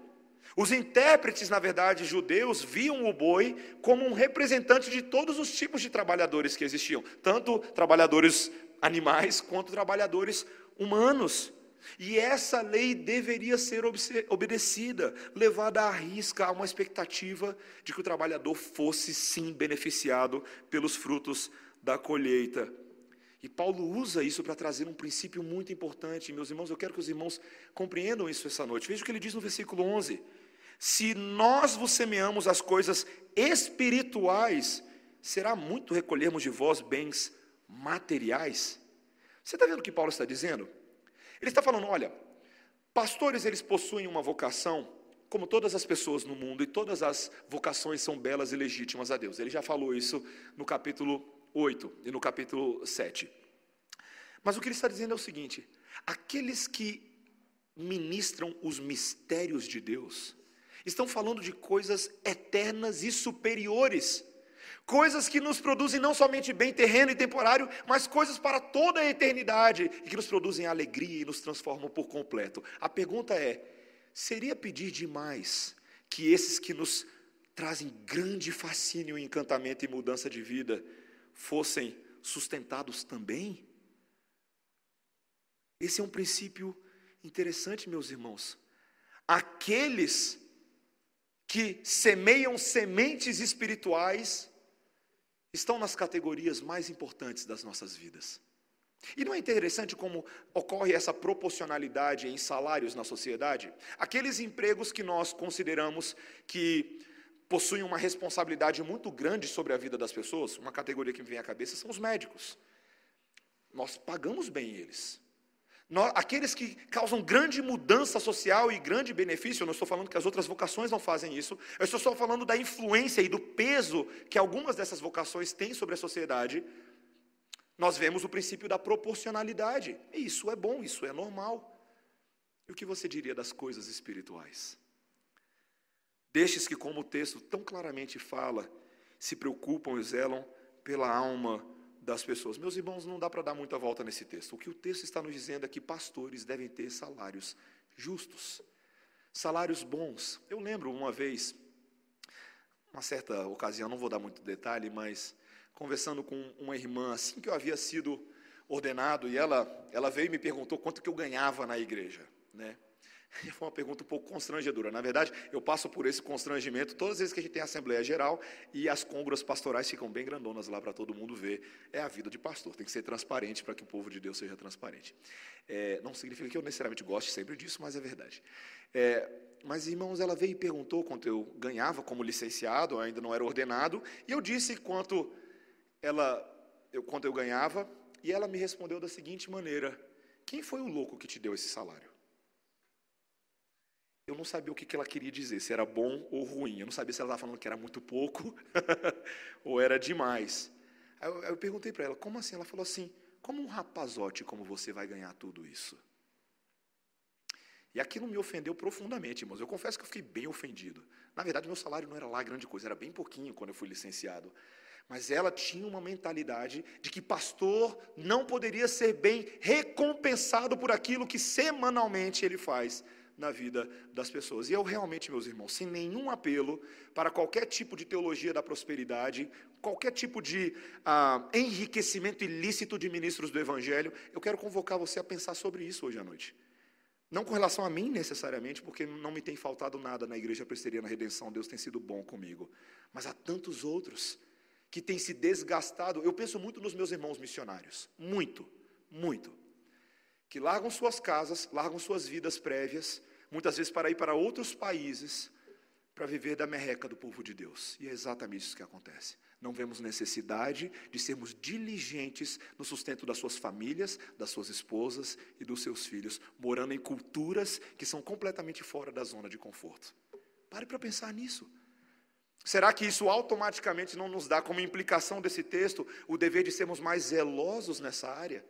Os intérpretes, na verdade, judeus, viam o boi como um representante de todos os tipos de trabalhadores que existiam, tanto trabalhadores animais quanto trabalhadores humanos. E essa lei deveria ser obedecida, levada à risca a uma expectativa de que o trabalhador fosse sim beneficiado pelos frutos da colheita. E Paulo usa isso para trazer um princípio muito importante. Meus irmãos, eu quero que os irmãos compreendam isso essa noite. Veja o que ele diz no versículo 11: Se nós vos semeamos as coisas espirituais, será muito recolhermos de vós bens materiais. Você está vendo o que Paulo está dizendo? Ele está falando: olha, pastores eles possuem uma vocação, como todas as pessoas no mundo, e todas as vocações são belas e legítimas a Deus. Ele já falou isso no capítulo 8 e no capítulo 7. Mas o que ele está dizendo é o seguinte: aqueles que ministram os mistérios de Deus, estão falando de coisas eternas e superiores, coisas que nos produzem não somente bem terreno e temporário, mas coisas para toda a eternidade e que nos produzem alegria e nos transformam por completo. A pergunta é: seria pedir demais que esses que nos trazem grande fascínio, encantamento e mudança de vida fossem sustentados também? Esse é um princípio interessante, meus irmãos. Aqueles que semeiam sementes espirituais estão nas categorias mais importantes das nossas vidas. E não é interessante como ocorre essa proporcionalidade em salários na sociedade? Aqueles empregos que nós consideramos que possuem uma responsabilidade muito grande sobre a vida das pessoas, uma categoria que me vem à cabeça são os médicos. Nós pagamos bem eles. Aqueles que causam grande mudança social e grande benefício, eu não estou falando que as outras vocações não fazem isso, eu estou só falando da influência e do peso que algumas dessas vocações têm sobre a sociedade. Nós vemos o princípio da proporcionalidade, e isso é bom, isso é normal. E o que você diria das coisas espirituais? Destes que, como o texto tão claramente fala, se preocupam e zelam pela alma das pessoas. Meus irmãos, não dá para dar muita volta nesse texto. O que o texto está nos dizendo é que pastores devem ter salários justos, salários bons. Eu lembro uma vez, uma certa ocasião, não vou dar muito detalhe, mas conversando com uma irmã, assim que eu havia sido ordenado, e ela, ela veio e me perguntou quanto que eu ganhava na igreja, né? Foi uma pergunta um pouco constrangedora. Na verdade, eu passo por esse constrangimento todas as vezes que a gente tem Assembleia Geral e as congras pastorais ficam bem grandonas lá para todo mundo ver. É a vida de pastor, tem que ser transparente para que o povo de Deus seja transparente. É, não significa que eu necessariamente goste sempre disso, mas é verdade. É, mas, irmãos, ela veio e perguntou quanto eu ganhava como licenciado, ainda não era ordenado, e eu disse quanto, ela, eu, quanto eu ganhava, e ela me respondeu da seguinte maneira: Quem foi o louco que te deu esse salário? Eu não sabia o que ela queria dizer, se era bom ou ruim. Eu não sabia se ela estava falando que era muito pouco ou era demais. Aí eu, eu perguntei para ela, como assim? Ela falou assim, como um rapazote como você vai ganhar tudo isso? E aquilo me ofendeu profundamente, irmãos. Eu confesso que eu fiquei bem ofendido. Na verdade, meu salário não era lá grande coisa, era bem pouquinho quando eu fui licenciado. Mas ela tinha uma mentalidade de que pastor não poderia ser bem recompensado por aquilo que semanalmente ele faz na vida das pessoas. E eu realmente, meus irmãos, sem nenhum apelo para qualquer tipo de teologia da prosperidade, qualquer tipo de ah, enriquecimento ilícito de ministros do Evangelho, eu quero convocar você a pensar sobre isso hoje à noite. Não com relação a mim necessariamente, porque não me tem faltado nada na Igreja Presteriana Redenção, Deus tem sido bom comigo, mas há tantos outros que têm se desgastado. Eu penso muito nos meus irmãos missionários, muito, muito, que largam suas casas, largam suas vidas prévias, muitas vezes para ir para outros países para viver da merreca do povo de Deus. E é exatamente isso que acontece. não vemos necessidade de sermos diligentes no sustento das suas famílias, das suas esposas e dos seus filhos, morando em culturas que são completamente fora da zona de conforto. Pare para pensar nisso. Será que isso automaticamente não nos dá como implicação desse texto o dever de sermos mais zelosos nessa área?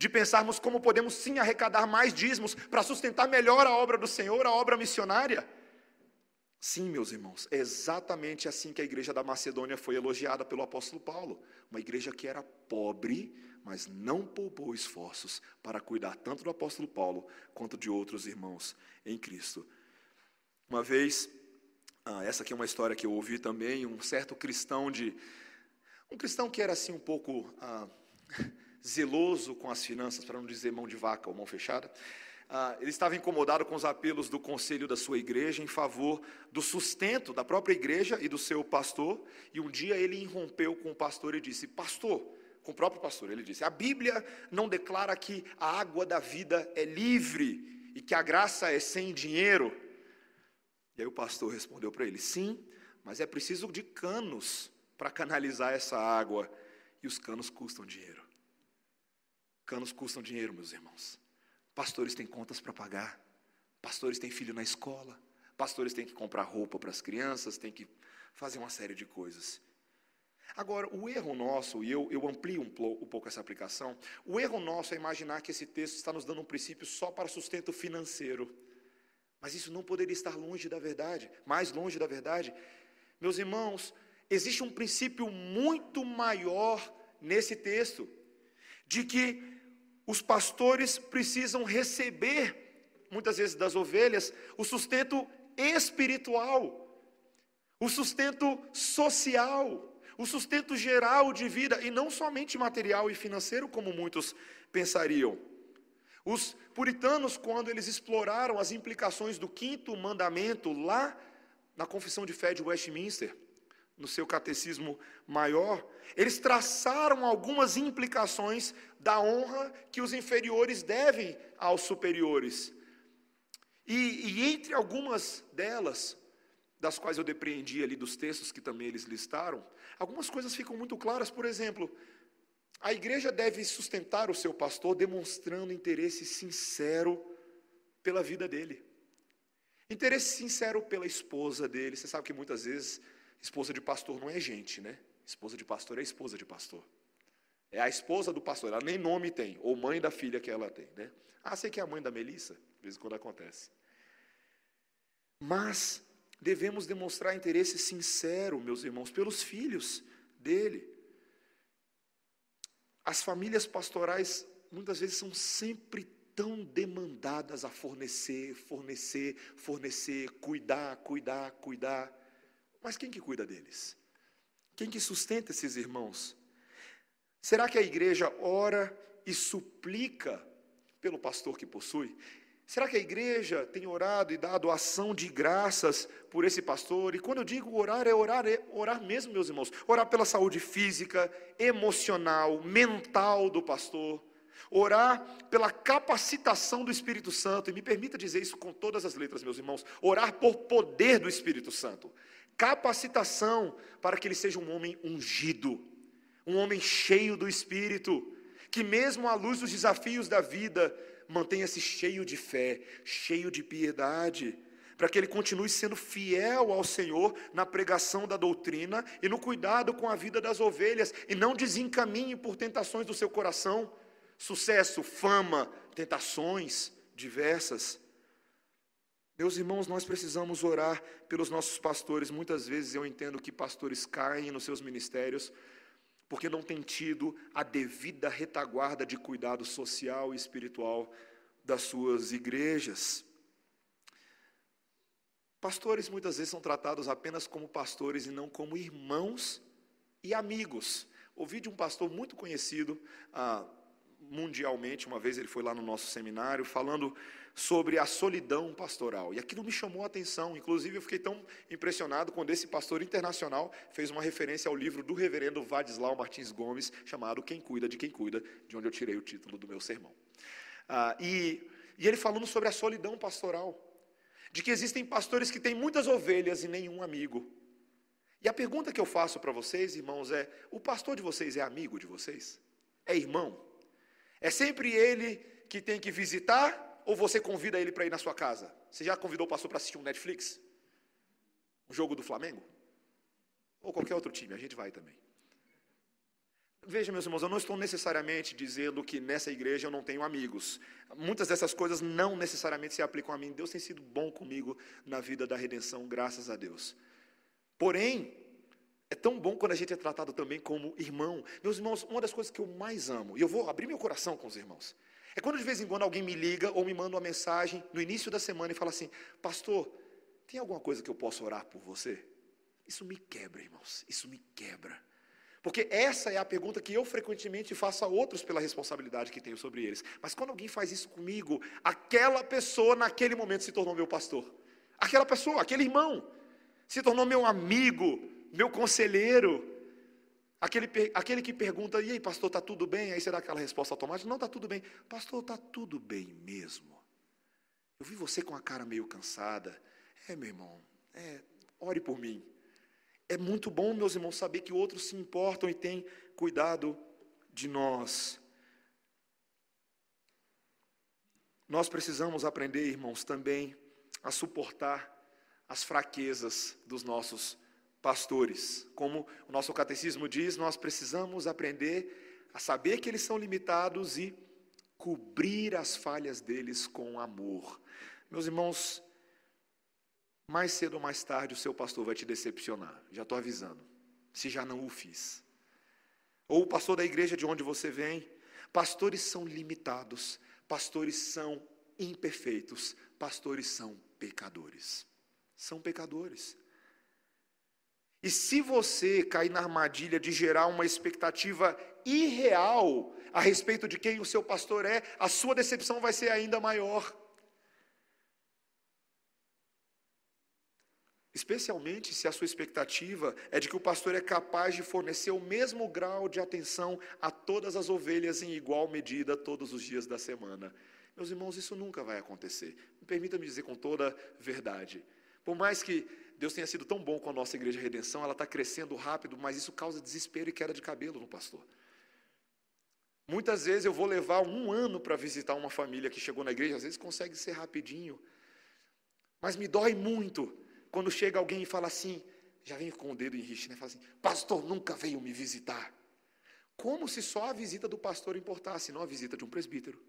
De pensarmos como podemos sim arrecadar mais dízimos para sustentar melhor a obra do Senhor, a obra missionária? Sim, meus irmãos, é exatamente assim que a igreja da Macedônia foi elogiada pelo apóstolo Paulo. Uma igreja que era pobre, mas não poupou esforços para cuidar tanto do apóstolo Paulo quanto de outros irmãos em Cristo. Uma vez, ah, essa aqui é uma história que eu ouvi também, um certo cristão de. Um cristão que era assim um pouco ah, zeloso com as finanças, para não dizer mão de vaca ou mão fechada. Ah, ele estava incomodado com os apelos do conselho da sua igreja em favor do sustento da própria igreja e do seu pastor. E um dia ele irrompeu com o pastor e disse: Pastor, com o próprio pastor, ele disse: A Bíblia não declara que a água da vida é livre e que a graça é sem dinheiro. E aí o pastor respondeu para ele: Sim, mas é preciso de canos para canalizar essa água. E os canos custam dinheiro. Canos custam dinheiro, meus irmãos. Pastores têm contas para pagar, pastores têm filho na escola, pastores têm que comprar roupa para as crianças, têm que fazer uma série de coisas. Agora, o erro nosso, e eu, eu amplio um, um pouco essa aplicação, o erro nosso é imaginar que esse texto está nos dando um princípio só para sustento financeiro. Mas isso não poderia estar longe da verdade, mais longe da verdade. Meus irmãos, existe um princípio muito maior nesse texto, de que os pastores precisam receber, muitas vezes das ovelhas, o sustento espiritual, o sustento social, o sustento geral de vida, e não somente material e financeiro, como muitos pensariam. Os puritanos, quando eles exploraram as implicações do quinto mandamento lá na Confissão de Fé de Westminster, no seu catecismo maior, eles traçaram algumas implicações da honra que os inferiores devem aos superiores. E, e, entre algumas delas, das quais eu depreendi ali dos textos que também eles listaram, algumas coisas ficam muito claras. Por exemplo, a igreja deve sustentar o seu pastor demonstrando interesse sincero pela vida dele. Interesse sincero pela esposa dele. Você sabe que muitas vezes Esposa de pastor não é gente, né? Esposa de pastor é esposa de pastor. É a esposa do pastor, ela nem nome tem, ou mãe da filha que ela tem, né? Ah, sei que é a mãe da Melissa, de vez em quando acontece. Mas devemos demonstrar interesse sincero, meus irmãos, pelos filhos dele. As famílias pastorais muitas vezes são sempre tão demandadas a fornecer, fornecer, fornecer, cuidar, cuidar, cuidar. Mas quem que cuida deles? Quem que sustenta esses irmãos? Será que a igreja ora e suplica pelo pastor que possui? Será que a igreja tem orado e dado ação de graças por esse pastor? E quando eu digo orar, é orar, é orar mesmo, meus irmãos. Orar pela saúde física, emocional, mental do pastor. Orar pela capacitação do Espírito Santo. E me permita dizer isso com todas as letras, meus irmãos. Orar por poder do Espírito Santo capacitação para que ele seja um homem ungido, um homem cheio do Espírito, que mesmo à luz dos desafios da vida, mantenha-se cheio de fé, cheio de piedade, para que ele continue sendo fiel ao Senhor na pregação da doutrina e no cuidado com a vida das ovelhas, e não desencaminhe por tentações do seu coração, sucesso, fama, tentações diversas. Meus irmãos, nós precisamos orar pelos nossos pastores. Muitas vezes eu entendo que pastores caem nos seus ministérios porque não têm tido a devida retaguarda de cuidado social e espiritual das suas igrejas. Pastores muitas vezes são tratados apenas como pastores e não como irmãos e amigos. Ouvi de um pastor muito conhecido ah, mundialmente, uma vez ele foi lá no nosso seminário, falando sobre a solidão pastoral. E aquilo me chamou a atenção. Inclusive, eu fiquei tão impressionado quando esse pastor internacional fez uma referência ao livro do reverendo Vadislau Martins Gomes, chamado Quem Cuida de Quem Cuida, de onde eu tirei o título do meu sermão. Ah, e, e ele falando sobre a solidão pastoral, de que existem pastores que têm muitas ovelhas e nenhum amigo. E a pergunta que eu faço para vocês, irmãos, é: o pastor de vocês é amigo de vocês? É irmão? É sempre ele que tem que visitar ou você convida ele para ir na sua casa? Você já convidou o pastor para assistir um Netflix? Um jogo do Flamengo? Ou qualquer outro time, a gente vai também. Veja, meus irmãos, eu não estou necessariamente dizendo que nessa igreja eu não tenho amigos. Muitas dessas coisas não necessariamente se aplicam a mim. Deus tem sido bom comigo na vida da redenção, graças a Deus. Porém, é tão bom quando a gente é tratado também como irmão. Meus irmãos, uma das coisas que eu mais amo, e eu vou abrir meu coração com os irmãos, é quando de vez em quando alguém me liga ou me manda uma mensagem no início da semana e fala assim: Pastor, tem alguma coisa que eu possa orar por você? Isso me quebra, irmãos, isso me quebra. Porque essa é a pergunta que eu frequentemente faço a outros pela responsabilidade que tenho sobre eles. Mas quando alguém faz isso comigo, aquela pessoa naquele momento se tornou meu pastor. Aquela pessoa, aquele irmão, se tornou meu amigo, meu conselheiro. Aquele, aquele que pergunta, e aí, pastor, está tudo bem? Aí será aquela resposta automática? Não, está tudo bem. Pastor, está tudo bem mesmo. Eu vi você com a cara meio cansada. É, meu irmão, é, ore por mim. É muito bom, meus irmãos, saber que outros se importam e têm cuidado de nós. Nós precisamos aprender, irmãos, também a suportar as fraquezas dos nossos pastores. Como o nosso catecismo diz, nós precisamos aprender a saber que eles são limitados e cobrir as falhas deles com amor. Meus irmãos, mais cedo ou mais tarde o seu pastor vai te decepcionar, já estou avisando, se já não o fiz. Ou o pastor da igreja de onde você vem, pastores são limitados, pastores são imperfeitos, pastores são pecadores. São pecadores. E se você cair na armadilha de gerar uma expectativa irreal a respeito de quem o seu pastor é, a sua decepção vai ser ainda maior. Especialmente se a sua expectativa é de que o pastor é capaz de fornecer o mesmo grau de atenção a todas as ovelhas em igual medida todos os dias da semana. Meus irmãos, isso nunca vai acontecer. Permita-me dizer com toda verdade. Por mais que Deus tenha sido tão bom com a nossa igreja de redenção, ela está crescendo rápido, mas isso causa desespero e queda de cabelo no pastor. Muitas vezes eu vou levar um ano para visitar uma família que chegou na igreja, às vezes consegue ser rapidinho, mas me dói muito quando chega alguém e fala assim, já vem com o dedo em riche, né? Fala assim, pastor nunca veio me visitar. Como se só a visita do pastor importasse, não a visita de um presbítero,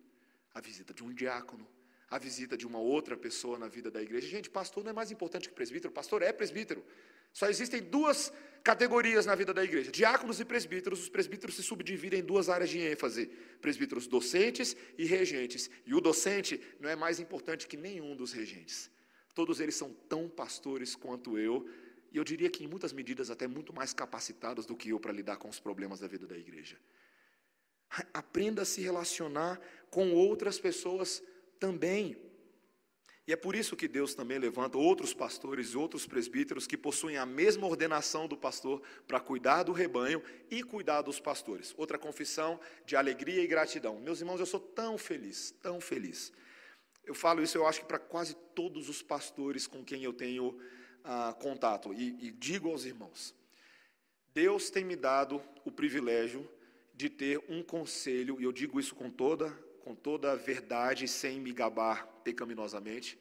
a visita de um diácono, a visita de uma outra pessoa na vida da igreja. Gente, pastor não é mais importante que presbítero, pastor é presbítero. Só existem duas categorias na vida da igreja: diáconos e presbíteros. Os presbíteros se subdividem em duas áreas de ênfase: presbíteros docentes e regentes. E o docente não é mais importante que nenhum dos regentes. Todos eles são tão pastores quanto eu, e eu diria que em muitas medidas até muito mais capacitados do que eu para lidar com os problemas da vida da igreja. Aprenda a se relacionar com outras pessoas também. E é por isso que Deus também levanta outros pastores e outros presbíteros que possuem a mesma ordenação do pastor para cuidar do rebanho e cuidar dos pastores. Outra confissão de alegria e gratidão. Meus irmãos, eu sou tão feliz, tão feliz eu falo isso, eu acho que para quase todos os pastores com quem eu tenho ah, contato, e, e digo aos irmãos: Deus tem me dado o privilégio de ter um conselho, e eu digo isso com toda, com toda a verdade, sem me gabar pecaminosamente,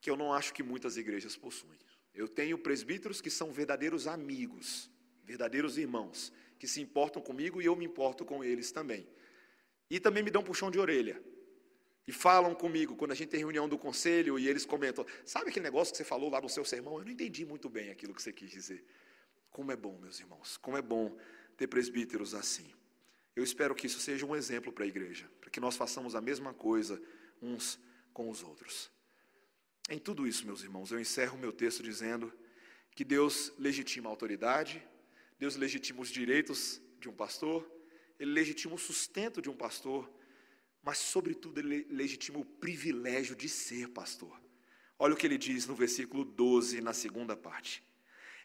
que eu não acho que muitas igrejas possuem. Eu tenho presbíteros que são verdadeiros amigos, verdadeiros irmãos, que se importam comigo e eu me importo com eles também. E também me dão um puxão de orelha e falam comigo quando a gente tem reunião do conselho e eles comentam: Sabe aquele negócio que você falou lá no seu sermão? Eu não entendi muito bem aquilo que você quis dizer. Como é bom, meus irmãos, como é bom ter presbíteros assim. Eu espero que isso seja um exemplo para a igreja, para que nós façamos a mesma coisa uns com os outros. Em tudo isso, meus irmãos, eu encerro o meu texto dizendo que Deus legitima a autoridade, Deus legitima os direitos de um pastor, Ele legitima o sustento de um pastor mas, sobretudo, ele legitima o privilégio de ser pastor. Olha o que ele diz no versículo 12, na segunda parte.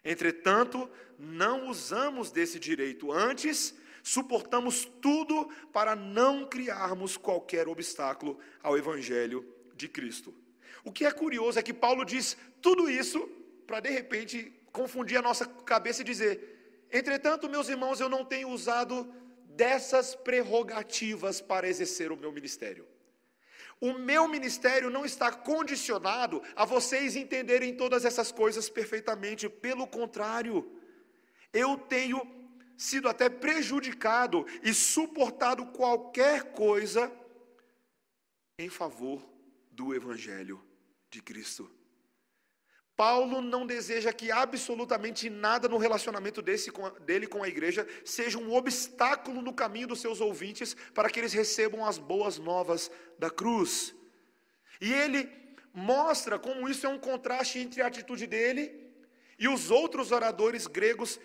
Entretanto, não usamos desse direito, antes suportamos tudo para não criarmos qualquer obstáculo ao evangelho de Cristo. O que é curioso é que Paulo diz tudo isso para de repente confundir a nossa cabeça e dizer: entretanto, meus irmãos, eu não tenho usado dessas prerrogativas para exercer o meu ministério. O meu ministério não está condicionado a vocês entenderem todas essas coisas perfeitamente, pelo contrário, eu tenho sido até prejudicado e suportado qualquer coisa em favor do Evangelho de Cristo. Paulo não deseja que absolutamente nada no relacionamento desse, dele com a igreja seja um obstáculo no caminho dos seus ouvintes para que eles recebam as boas novas da cruz. E ele mostra como isso é um contraste entre a atitude dele e os outros oradores gregos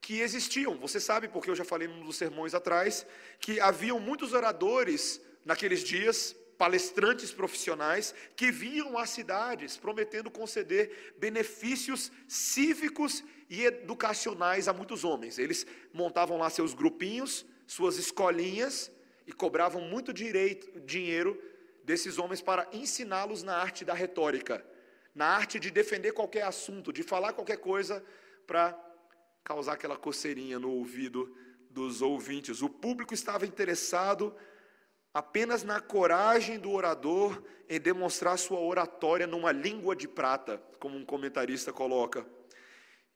que existiam. Você sabe, porque eu já falei num dos sermões atrás, que haviam muitos oradores naqueles dias, palestrantes profissionais que vinham às cidades prometendo conceder benefícios cívicos e educacionais a muitos homens. Eles montavam lá seus grupinhos, suas escolinhas e cobravam muito direito, dinheiro desses homens para ensiná-los na arte da retórica, na arte de defender qualquer assunto, de falar qualquer coisa para causar aquela coceirinha no ouvido dos ouvintes. O público estava interessado apenas na coragem do orador em demonstrar sua oratória numa língua de prata, como um comentarista coloca,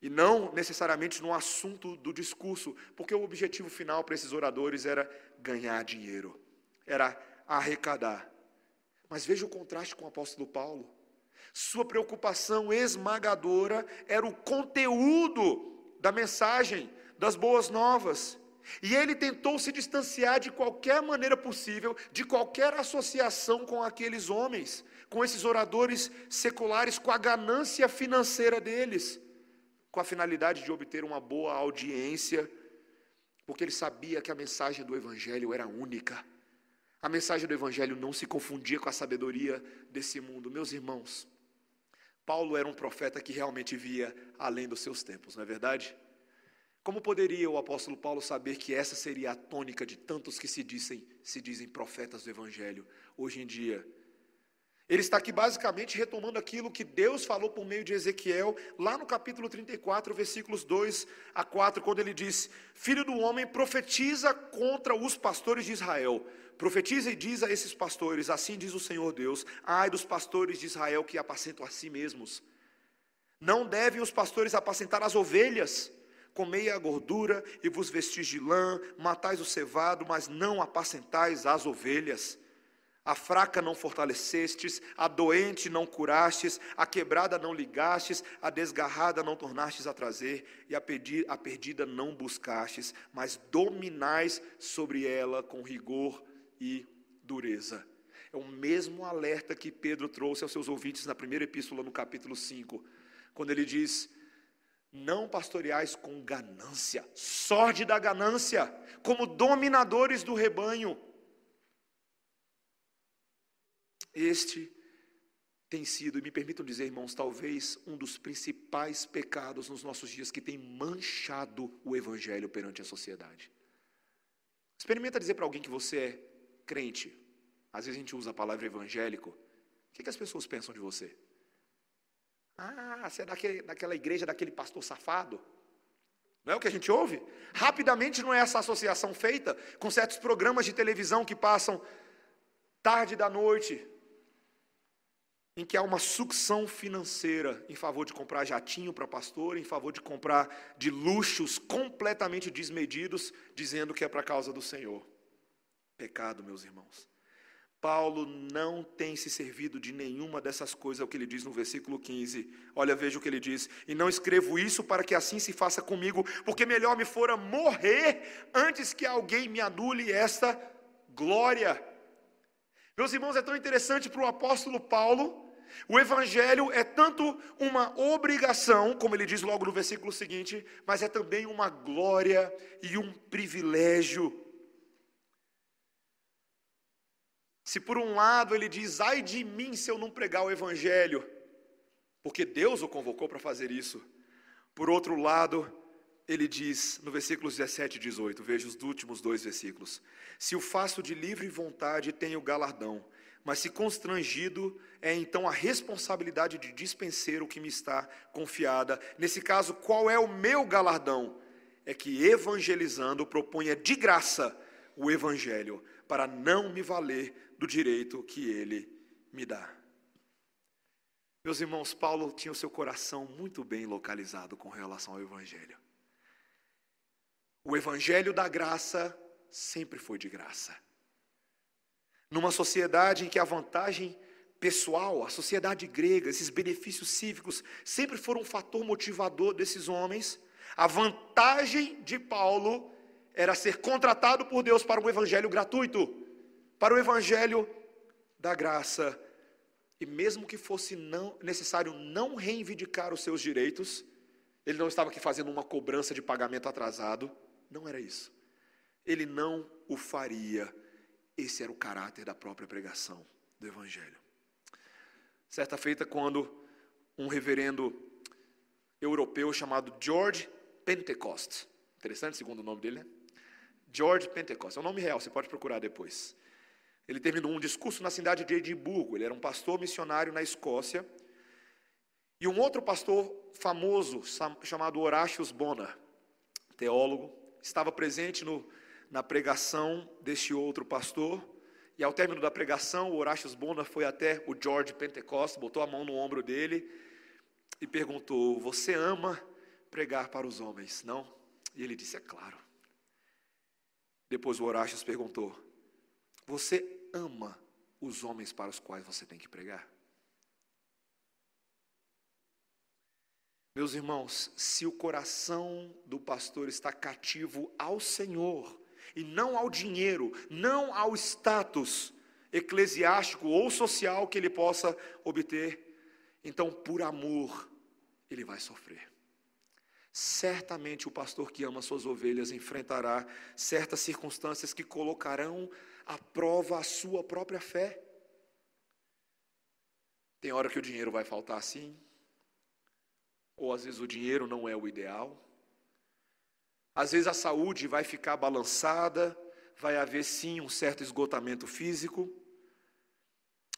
e não necessariamente no assunto do discurso, porque o objetivo final para esses oradores era ganhar dinheiro, era arrecadar. Mas veja o contraste com o apóstolo Paulo. Sua preocupação esmagadora era o conteúdo da mensagem das boas novas. E ele tentou se distanciar de qualquer maneira possível, de qualquer associação com aqueles homens, com esses oradores seculares, com a ganância financeira deles, com a finalidade de obter uma boa audiência, porque ele sabia que a mensagem do Evangelho era única. A mensagem do Evangelho não se confundia com a sabedoria desse mundo. Meus irmãos, Paulo era um profeta que realmente via além dos seus tempos, não é verdade? Como poderia o apóstolo Paulo saber que essa seria a tônica de tantos que se dizem, se dizem profetas do Evangelho hoje em dia? Ele está aqui basicamente retomando aquilo que Deus falou por meio de Ezequiel, lá no capítulo 34, versículos 2 a 4, quando ele diz: Filho do homem, profetiza contra os pastores de Israel. Profetiza e diz a esses pastores: Assim diz o Senhor Deus: Ai dos pastores de Israel que apacentam a si mesmos. Não devem os pastores apacentar as ovelhas comei a gordura e vos vestis de lã, matais o cevado, mas não apacentais as ovelhas. A fraca não fortalecestes, a doente não curastes, a quebrada não ligastes, a desgarrada não tornastes a trazer, e a, a perdida não buscastes, mas dominais sobre ela com rigor e dureza. É o mesmo alerta que Pedro trouxe aos seus ouvintes na primeira epístola, no capítulo 5, quando ele diz: não pastoreais com ganância, sorte da ganância, como dominadores do rebanho. Este tem sido, e me permitam dizer, irmãos, talvez um dos principais pecados nos nossos dias que tem manchado o evangelho perante a sociedade. Experimenta dizer para alguém que você é crente. Às vezes a gente usa a palavra evangélico. O que, que as pessoas pensam de você? Ah, você é daquele, daquela igreja, daquele pastor safado. Não é o que a gente ouve? Rapidamente não é essa associação feita com certos programas de televisão que passam tarde da noite, em que há uma sucção financeira em favor de comprar jatinho para pastor, em favor de comprar de luxos completamente desmedidos, dizendo que é para a causa do Senhor. Pecado, meus irmãos. Paulo não tem se servido de nenhuma dessas coisas, é o que ele diz no versículo 15. Olha, veja o que ele diz: E não escrevo isso para que assim se faça comigo, porque melhor me fora morrer antes que alguém me anule esta glória. Meus irmãos, é tão interessante para o apóstolo Paulo. O evangelho é tanto uma obrigação, como ele diz logo no versículo seguinte, mas é também uma glória e um privilégio. Se por um lado ele diz, ai de mim se eu não pregar o Evangelho, porque Deus o convocou para fazer isso. Por outro lado, ele diz no versículos 17 e 18, veja os últimos dois versículos: Se o faço de livre vontade, tenho galardão, mas se constrangido, é então a responsabilidade de dispenser o que me está confiada. Nesse caso, qual é o meu galardão? É que evangelizando proponha de graça o evangelho, para não me valer do direito que ele me dá. Meus irmãos, Paulo tinha o seu coração muito bem localizado com relação ao evangelho. O evangelho da graça sempre foi de graça. Numa sociedade em que a vantagem pessoal, a sociedade grega, esses benefícios cívicos sempre foram um fator motivador desses homens, a vantagem de Paulo era ser contratado por Deus para um evangelho gratuito, para o evangelho da graça. E mesmo que fosse não, necessário não reivindicar os seus direitos, ele não estava aqui fazendo uma cobrança de pagamento atrasado, não era isso. Ele não o faria esse era o caráter da própria pregação do Evangelho. Certa feita, quando um reverendo europeu chamado George Pentecost, interessante segundo o nome dele, né? George Pentecost, é um nome real, você pode procurar depois. Ele terminou um discurso na cidade de Edimburgo, ele era um pastor missionário na Escócia, e um outro pastor famoso, chamado Horatius Bonar, teólogo, estava presente no na pregação deste outro pastor. E ao término da pregação, o Horatius Bonar foi até o George Pentecost, botou a mão no ombro dele e perguntou: Você ama pregar para os homens, não? E ele disse: É claro. Depois o Horatius perguntou: Você ama os homens para os quais você tem que pregar? Meus irmãos, se o coração do pastor está cativo ao Senhor, e não ao dinheiro, não ao status eclesiástico ou social que ele possa obter, então por amor ele vai sofrer. Certamente o pastor que ama suas ovelhas enfrentará certas circunstâncias que colocarão à prova a sua própria fé. Tem hora que o dinheiro vai faltar sim, ou às vezes o dinheiro não é o ideal. Às vezes a saúde vai ficar balançada, vai haver sim um certo esgotamento físico.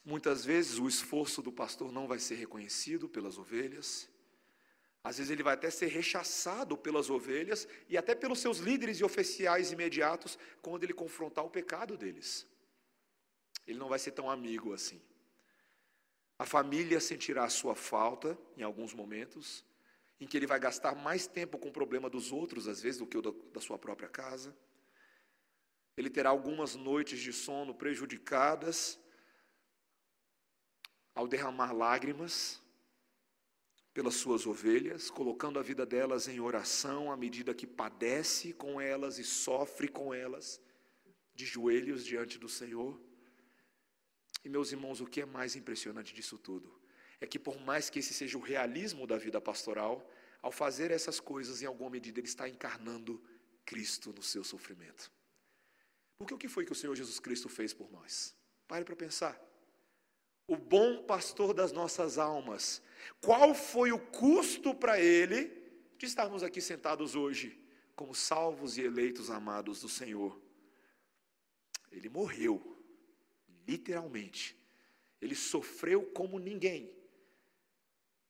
Muitas vezes o esforço do pastor não vai ser reconhecido pelas ovelhas. Às vezes ele vai até ser rechaçado pelas ovelhas e até pelos seus líderes e oficiais imediatos quando ele confrontar o pecado deles. Ele não vai ser tão amigo assim. A família sentirá a sua falta em alguns momentos em que ele vai gastar mais tempo com o problema dos outros, às vezes, do que o da sua própria casa. Ele terá algumas noites de sono prejudicadas ao derramar lágrimas pelas suas ovelhas, colocando a vida delas em oração à medida que padece com elas e sofre com elas, de joelhos diante do Senhor. E meus irmãos, o que é mais impressionante disso tudo? é que, por mais que esse seja o realismo da vida pastoral, ao fazer essas coisas, em alguma medida, ele está encarnando Cristo no seu sofrimento. Porque o que foi que o Senhor Jesus Cristo fez por nós? Pare para pensar. O bom pastor das nossas almas, qual foi o custo para ele de estarmos aqui sentados hoje, como salvos e eleitos amados do Senhor? Ele morreu, literalmente. Ele sofreu como ninguém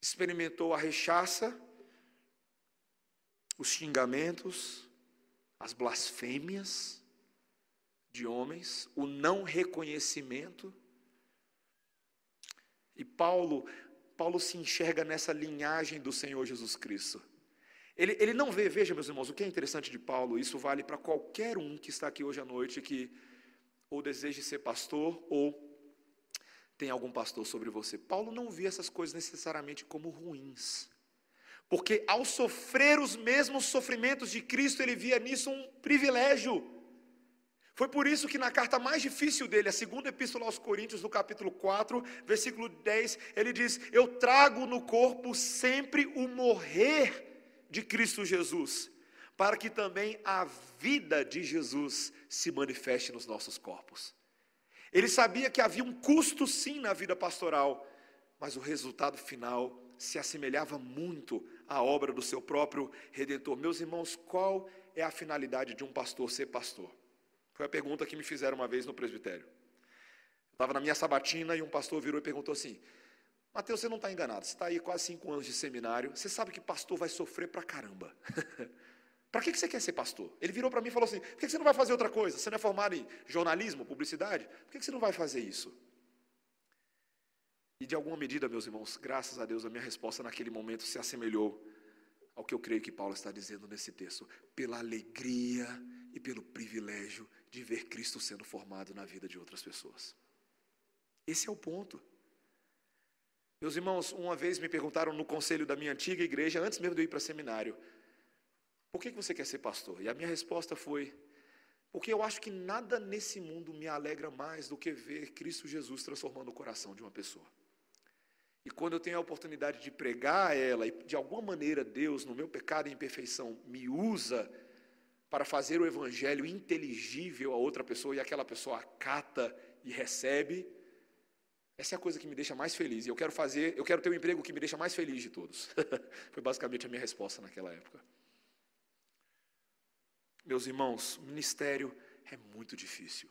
experimentou a rechaça, os xingamentos, as blasfêmias de homens, o não reconhecimento. E Paulo, Paulo se enxerga nessa linhagem do Senhor Jesus Cristo. Ele, ele não vê, veja meus irmãos, o que é interessante de Paulo, isso vale para qualquer um que está aqui hoje à noite, que ou deseje ser pastor ou tem algum pastor sobre você. Paulo não via essas coisas necessariamente como ruins. Porque ao sofrer os mesmos sofrimentos de Cristo, ele via nisso um privilégio. Foi por isso que na carta mais difícil dele, a segunda epístola aos Coríntios, no capítulo 4, versículo 10, ele diz: Eu trago no corpo sempre o morrer de Cristo Jesus, para que também a vida de Jesus se manifeste nos nossos corpos. Ele sabia que havia um custo sim na vida pastoral, mas o resultado final se assemelhava muito à obra do seu próprio redentor. Meus irmãos, qual é a finalidade de um pastor ser pastor? Foi a pergunta que me fizeram uma vez no presbitério. Estava na minha sabatina e um pastor virou e perguntou assim: Mateus, você não está enganado, você está aí quase cinco anos de seminário, você sabe que pastor vai sofrer pra caramba. para que você quer ser pastor? Ele virou para mim e falou assim: por que você não vai fazer outra coisa? Você não é formado em jornalismo, publicidade? Por que você não vai fazer isso? E de alguma medida, meus irmãos, graças a Deus, a minha resposta naquele momento se assemelhou ao que eu creio que Paulo está dizendo nesse texto, pela alegria e pelo privilégio de ver Cristo sendo formado na vida de outras pessoas. Esse é o ponto. Meus irmãos, uma vez me perguntaram no conselho da minha antiga igreja, antes mesmo de eu ir para seminário, por que você quer ser pastor? E a minha resposta foi: porque eu acho que nada nesse mundo me alegra mais do que ver Cristo Jesus transformando o coração de uma pessoa. E quando eu tenho a oportunidade de pregar a ela, e de alguma maneira Deus, no meu pecado e imperfeição, me usa para fazer o evangelho inteligível a outra pessoa e aquela pessoa acata e recebe, essa é a coisa que me deixa mais feliz. E eu quero fazer, eu quero ter um emprego que me deixa mais feliz de todos. Foi basicamente a minha resposta naquela época. Meus irmãos, ministério é muito difícil.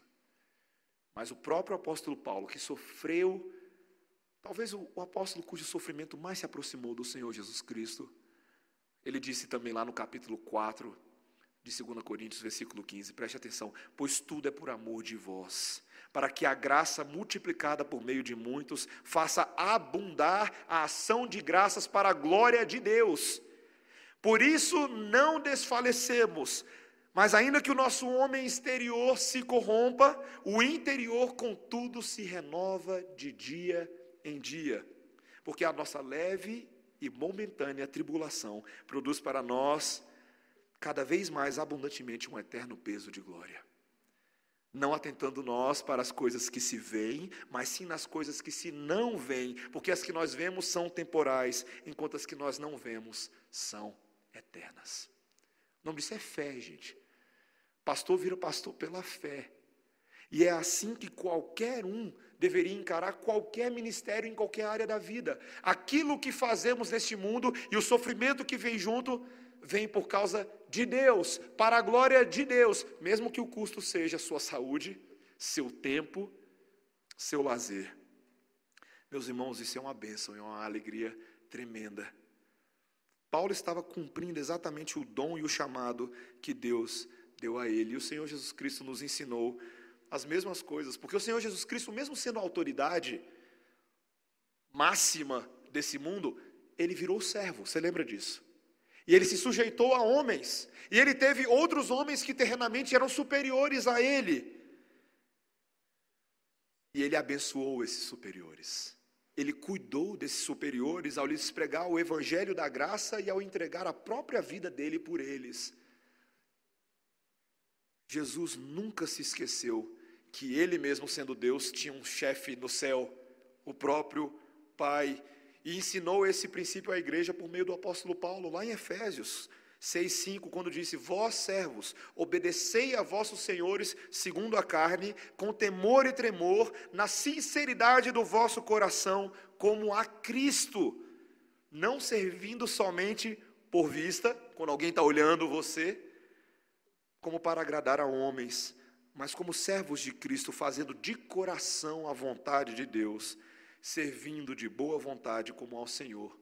Mas o próprio apóstolo Paulo, que sofreu, talvez o, o apóstolo cujo sofrimento mais se aproximou do Senhor Jesus Cristo, ele disse também lá no capítulo 4 de 2 Coríntios, versículo 15, preste atenção: pois tudo é por amor de vós para que a graça multiplicada por meio de muitos faça abundar a ação de graças para a glória de Deus. Por isso não desfalecemos, mas ainda que o nosso homem exterior se corrompa, o interior, contudo, se renova de dia em dia, porque a nossa leve e momentânea tribulação produz para nós cada vez mais abundantemente um eterno peso de glória não atentando nós para as coisas que se veem, mas sim nas coisas que se não veem, porque as que nós vemos são temporais, enquanto as que nós não vemos são eternas. O nome disso é fé, gente. Pastor vira pastor pela fé. E é assim que qualquer um deveria encarar qualquer ministério em qualquer área da vida. Aquilo que fazemos neste mundo e o sofrimento que vem junto vem por causa de Deus, para a glória de Deus, mesmo que o custo seja sua saúde, seu tempo, seu lazer. Meus irmãos, isso é uma bênção, é uma alegria tremenda. Paulo estava cumprindo exatamente o dom e o chamado que Deus deu a ele. E o Senhor Jesus Cristo nos ensinou as mesmas coisas, porque o Senhor Jesus Cristo, mesmo sendo a autoridade máxima desse mundo, ele virou servo. Você lembra disso? E ele se sujeitou a homens. E ele teve outros homens que terrenamente eram superiores a ele. E ele abençoou esses superiores. Ele cuidou desses superiores ao lhes pregar o evangelho da graça e ao entregar a própria vida dele por eles. Jesus nunca se esqueceu que ele mesmo sendo Deus tinha um chefe no céu, o próprio Pai e ensinou esse princípio à igreja por meio do apóstolo Paulo, lá em Efésios 6,5, quando disse: Vós, servos, obedecei a vossos senhores segundo a carne, com temor e tremor, na sinceridade do vosso coração, como a Cristo, não servindo somente por vista, quando alguém está olhando você, como para agradar a homens, mas como servos de Cristo, fazendo de coração a vontade de Deus servindo de boa vontade como ao Senhor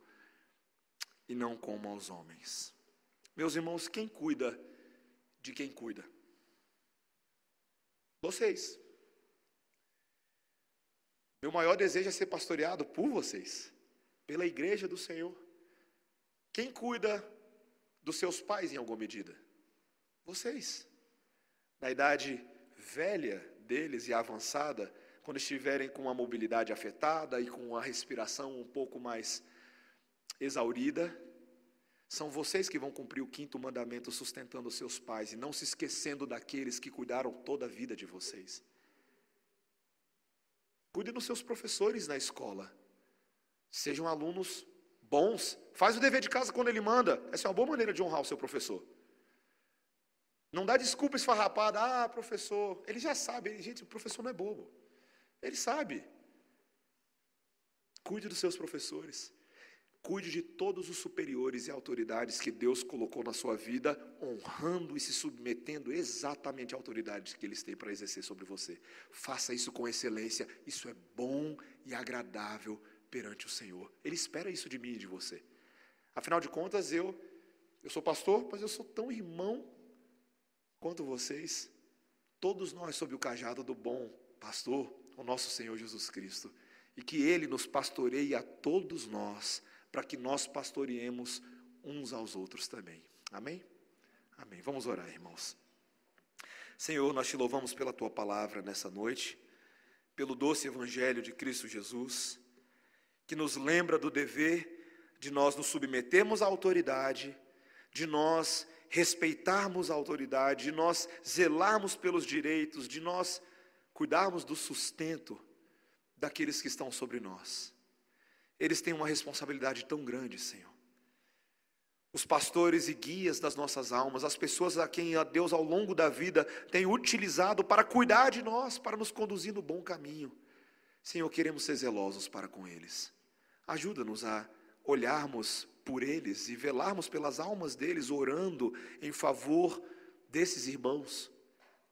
e não como aos homens. Meus irmãos, quem cuida de quem cuida? Vocês. Meu maior desejo é ser pastoreado por vocês, pela igreja do Senhor. Quem cuida dos seus pais em alguma medida? Vocês. Na idade velha deles e avançada, quando estiverem com a mobilidade afetada e com a respiração um pouco mais exaurida, são vocês que vão cumprir o quinto mandamento sustentando seus pais e não se esquecendo daqueles que cuidaram toda a vida de vocês. Cuide dos seus professores na escola. Sejam alunos bons. Faz o dever de casa quando ele manda. Essa é uma boa maneira de honrar o seu professor. Não dá desculpa esfarrapada. Ah, professor. Ele já sabe. Gente, o professor não é bobo. Ele sabe. Cuide dos seus professores. Cuide de todos os superiores e autoridades que Deus colocou na sua vida, honrando e se submetendo exatamente à autoridade que eles têm para exercer sobre você. Faça isso com excelência, isso é bom e agradável perante o Senhor. Ele espera isso de mim e de você. Afinal de contas, eu eu sou pastor, mas eu sou tão irmão quanto vocês. Todos nós sob o cajado do bom pastor, o nosso Senhor Jesus Cristo, e que ele nos pastoreie a todos nós para que nós pastoreemos uns aos outros também. Amém? Amém. Vamos orar, irmãos. Senhor, nós te louvamos pela tua palavra nessa noite, pelo doce evangelho de Cristo Jesus, que nos lembra do dever de nós nos submetermos à autoridade, de nós respeitarmos a autoridade, de nós zelarmos pelos direitos, de nós cuidarmos do sustento daqueles que estão sobre nós. Eles têm uma responsabilidade tão grande, Senhor. Os pastores e guias das nossas almas, as pessoas a quem Deus ao longo da vida tem utilizado para cuidar de nós, para nos conduzir no bom caminho. Senhor, queremos ser zelosos para com eles. Ajuda-nos a olharmos por eles e velarmos pelas almas deles, orando em favor desses irmãos,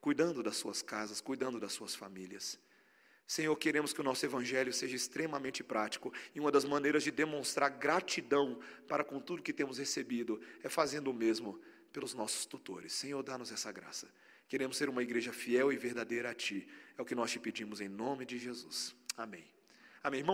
cuidando das suas casas, cuidando das suas famílias. Senhor, queremos que o nosso evangelho seja extremamente prático e uma das maneiras de demonstrar gratidão para com tudo que temos recebido é fazendo o mesmo pelos nossos tutores. Senhor, dá-nos essa graça. Queremos ser uma igreja fiel e verdadeira a Ti. É o que nós te pedimos em nome de Jesus. Amém. Amém, irmão.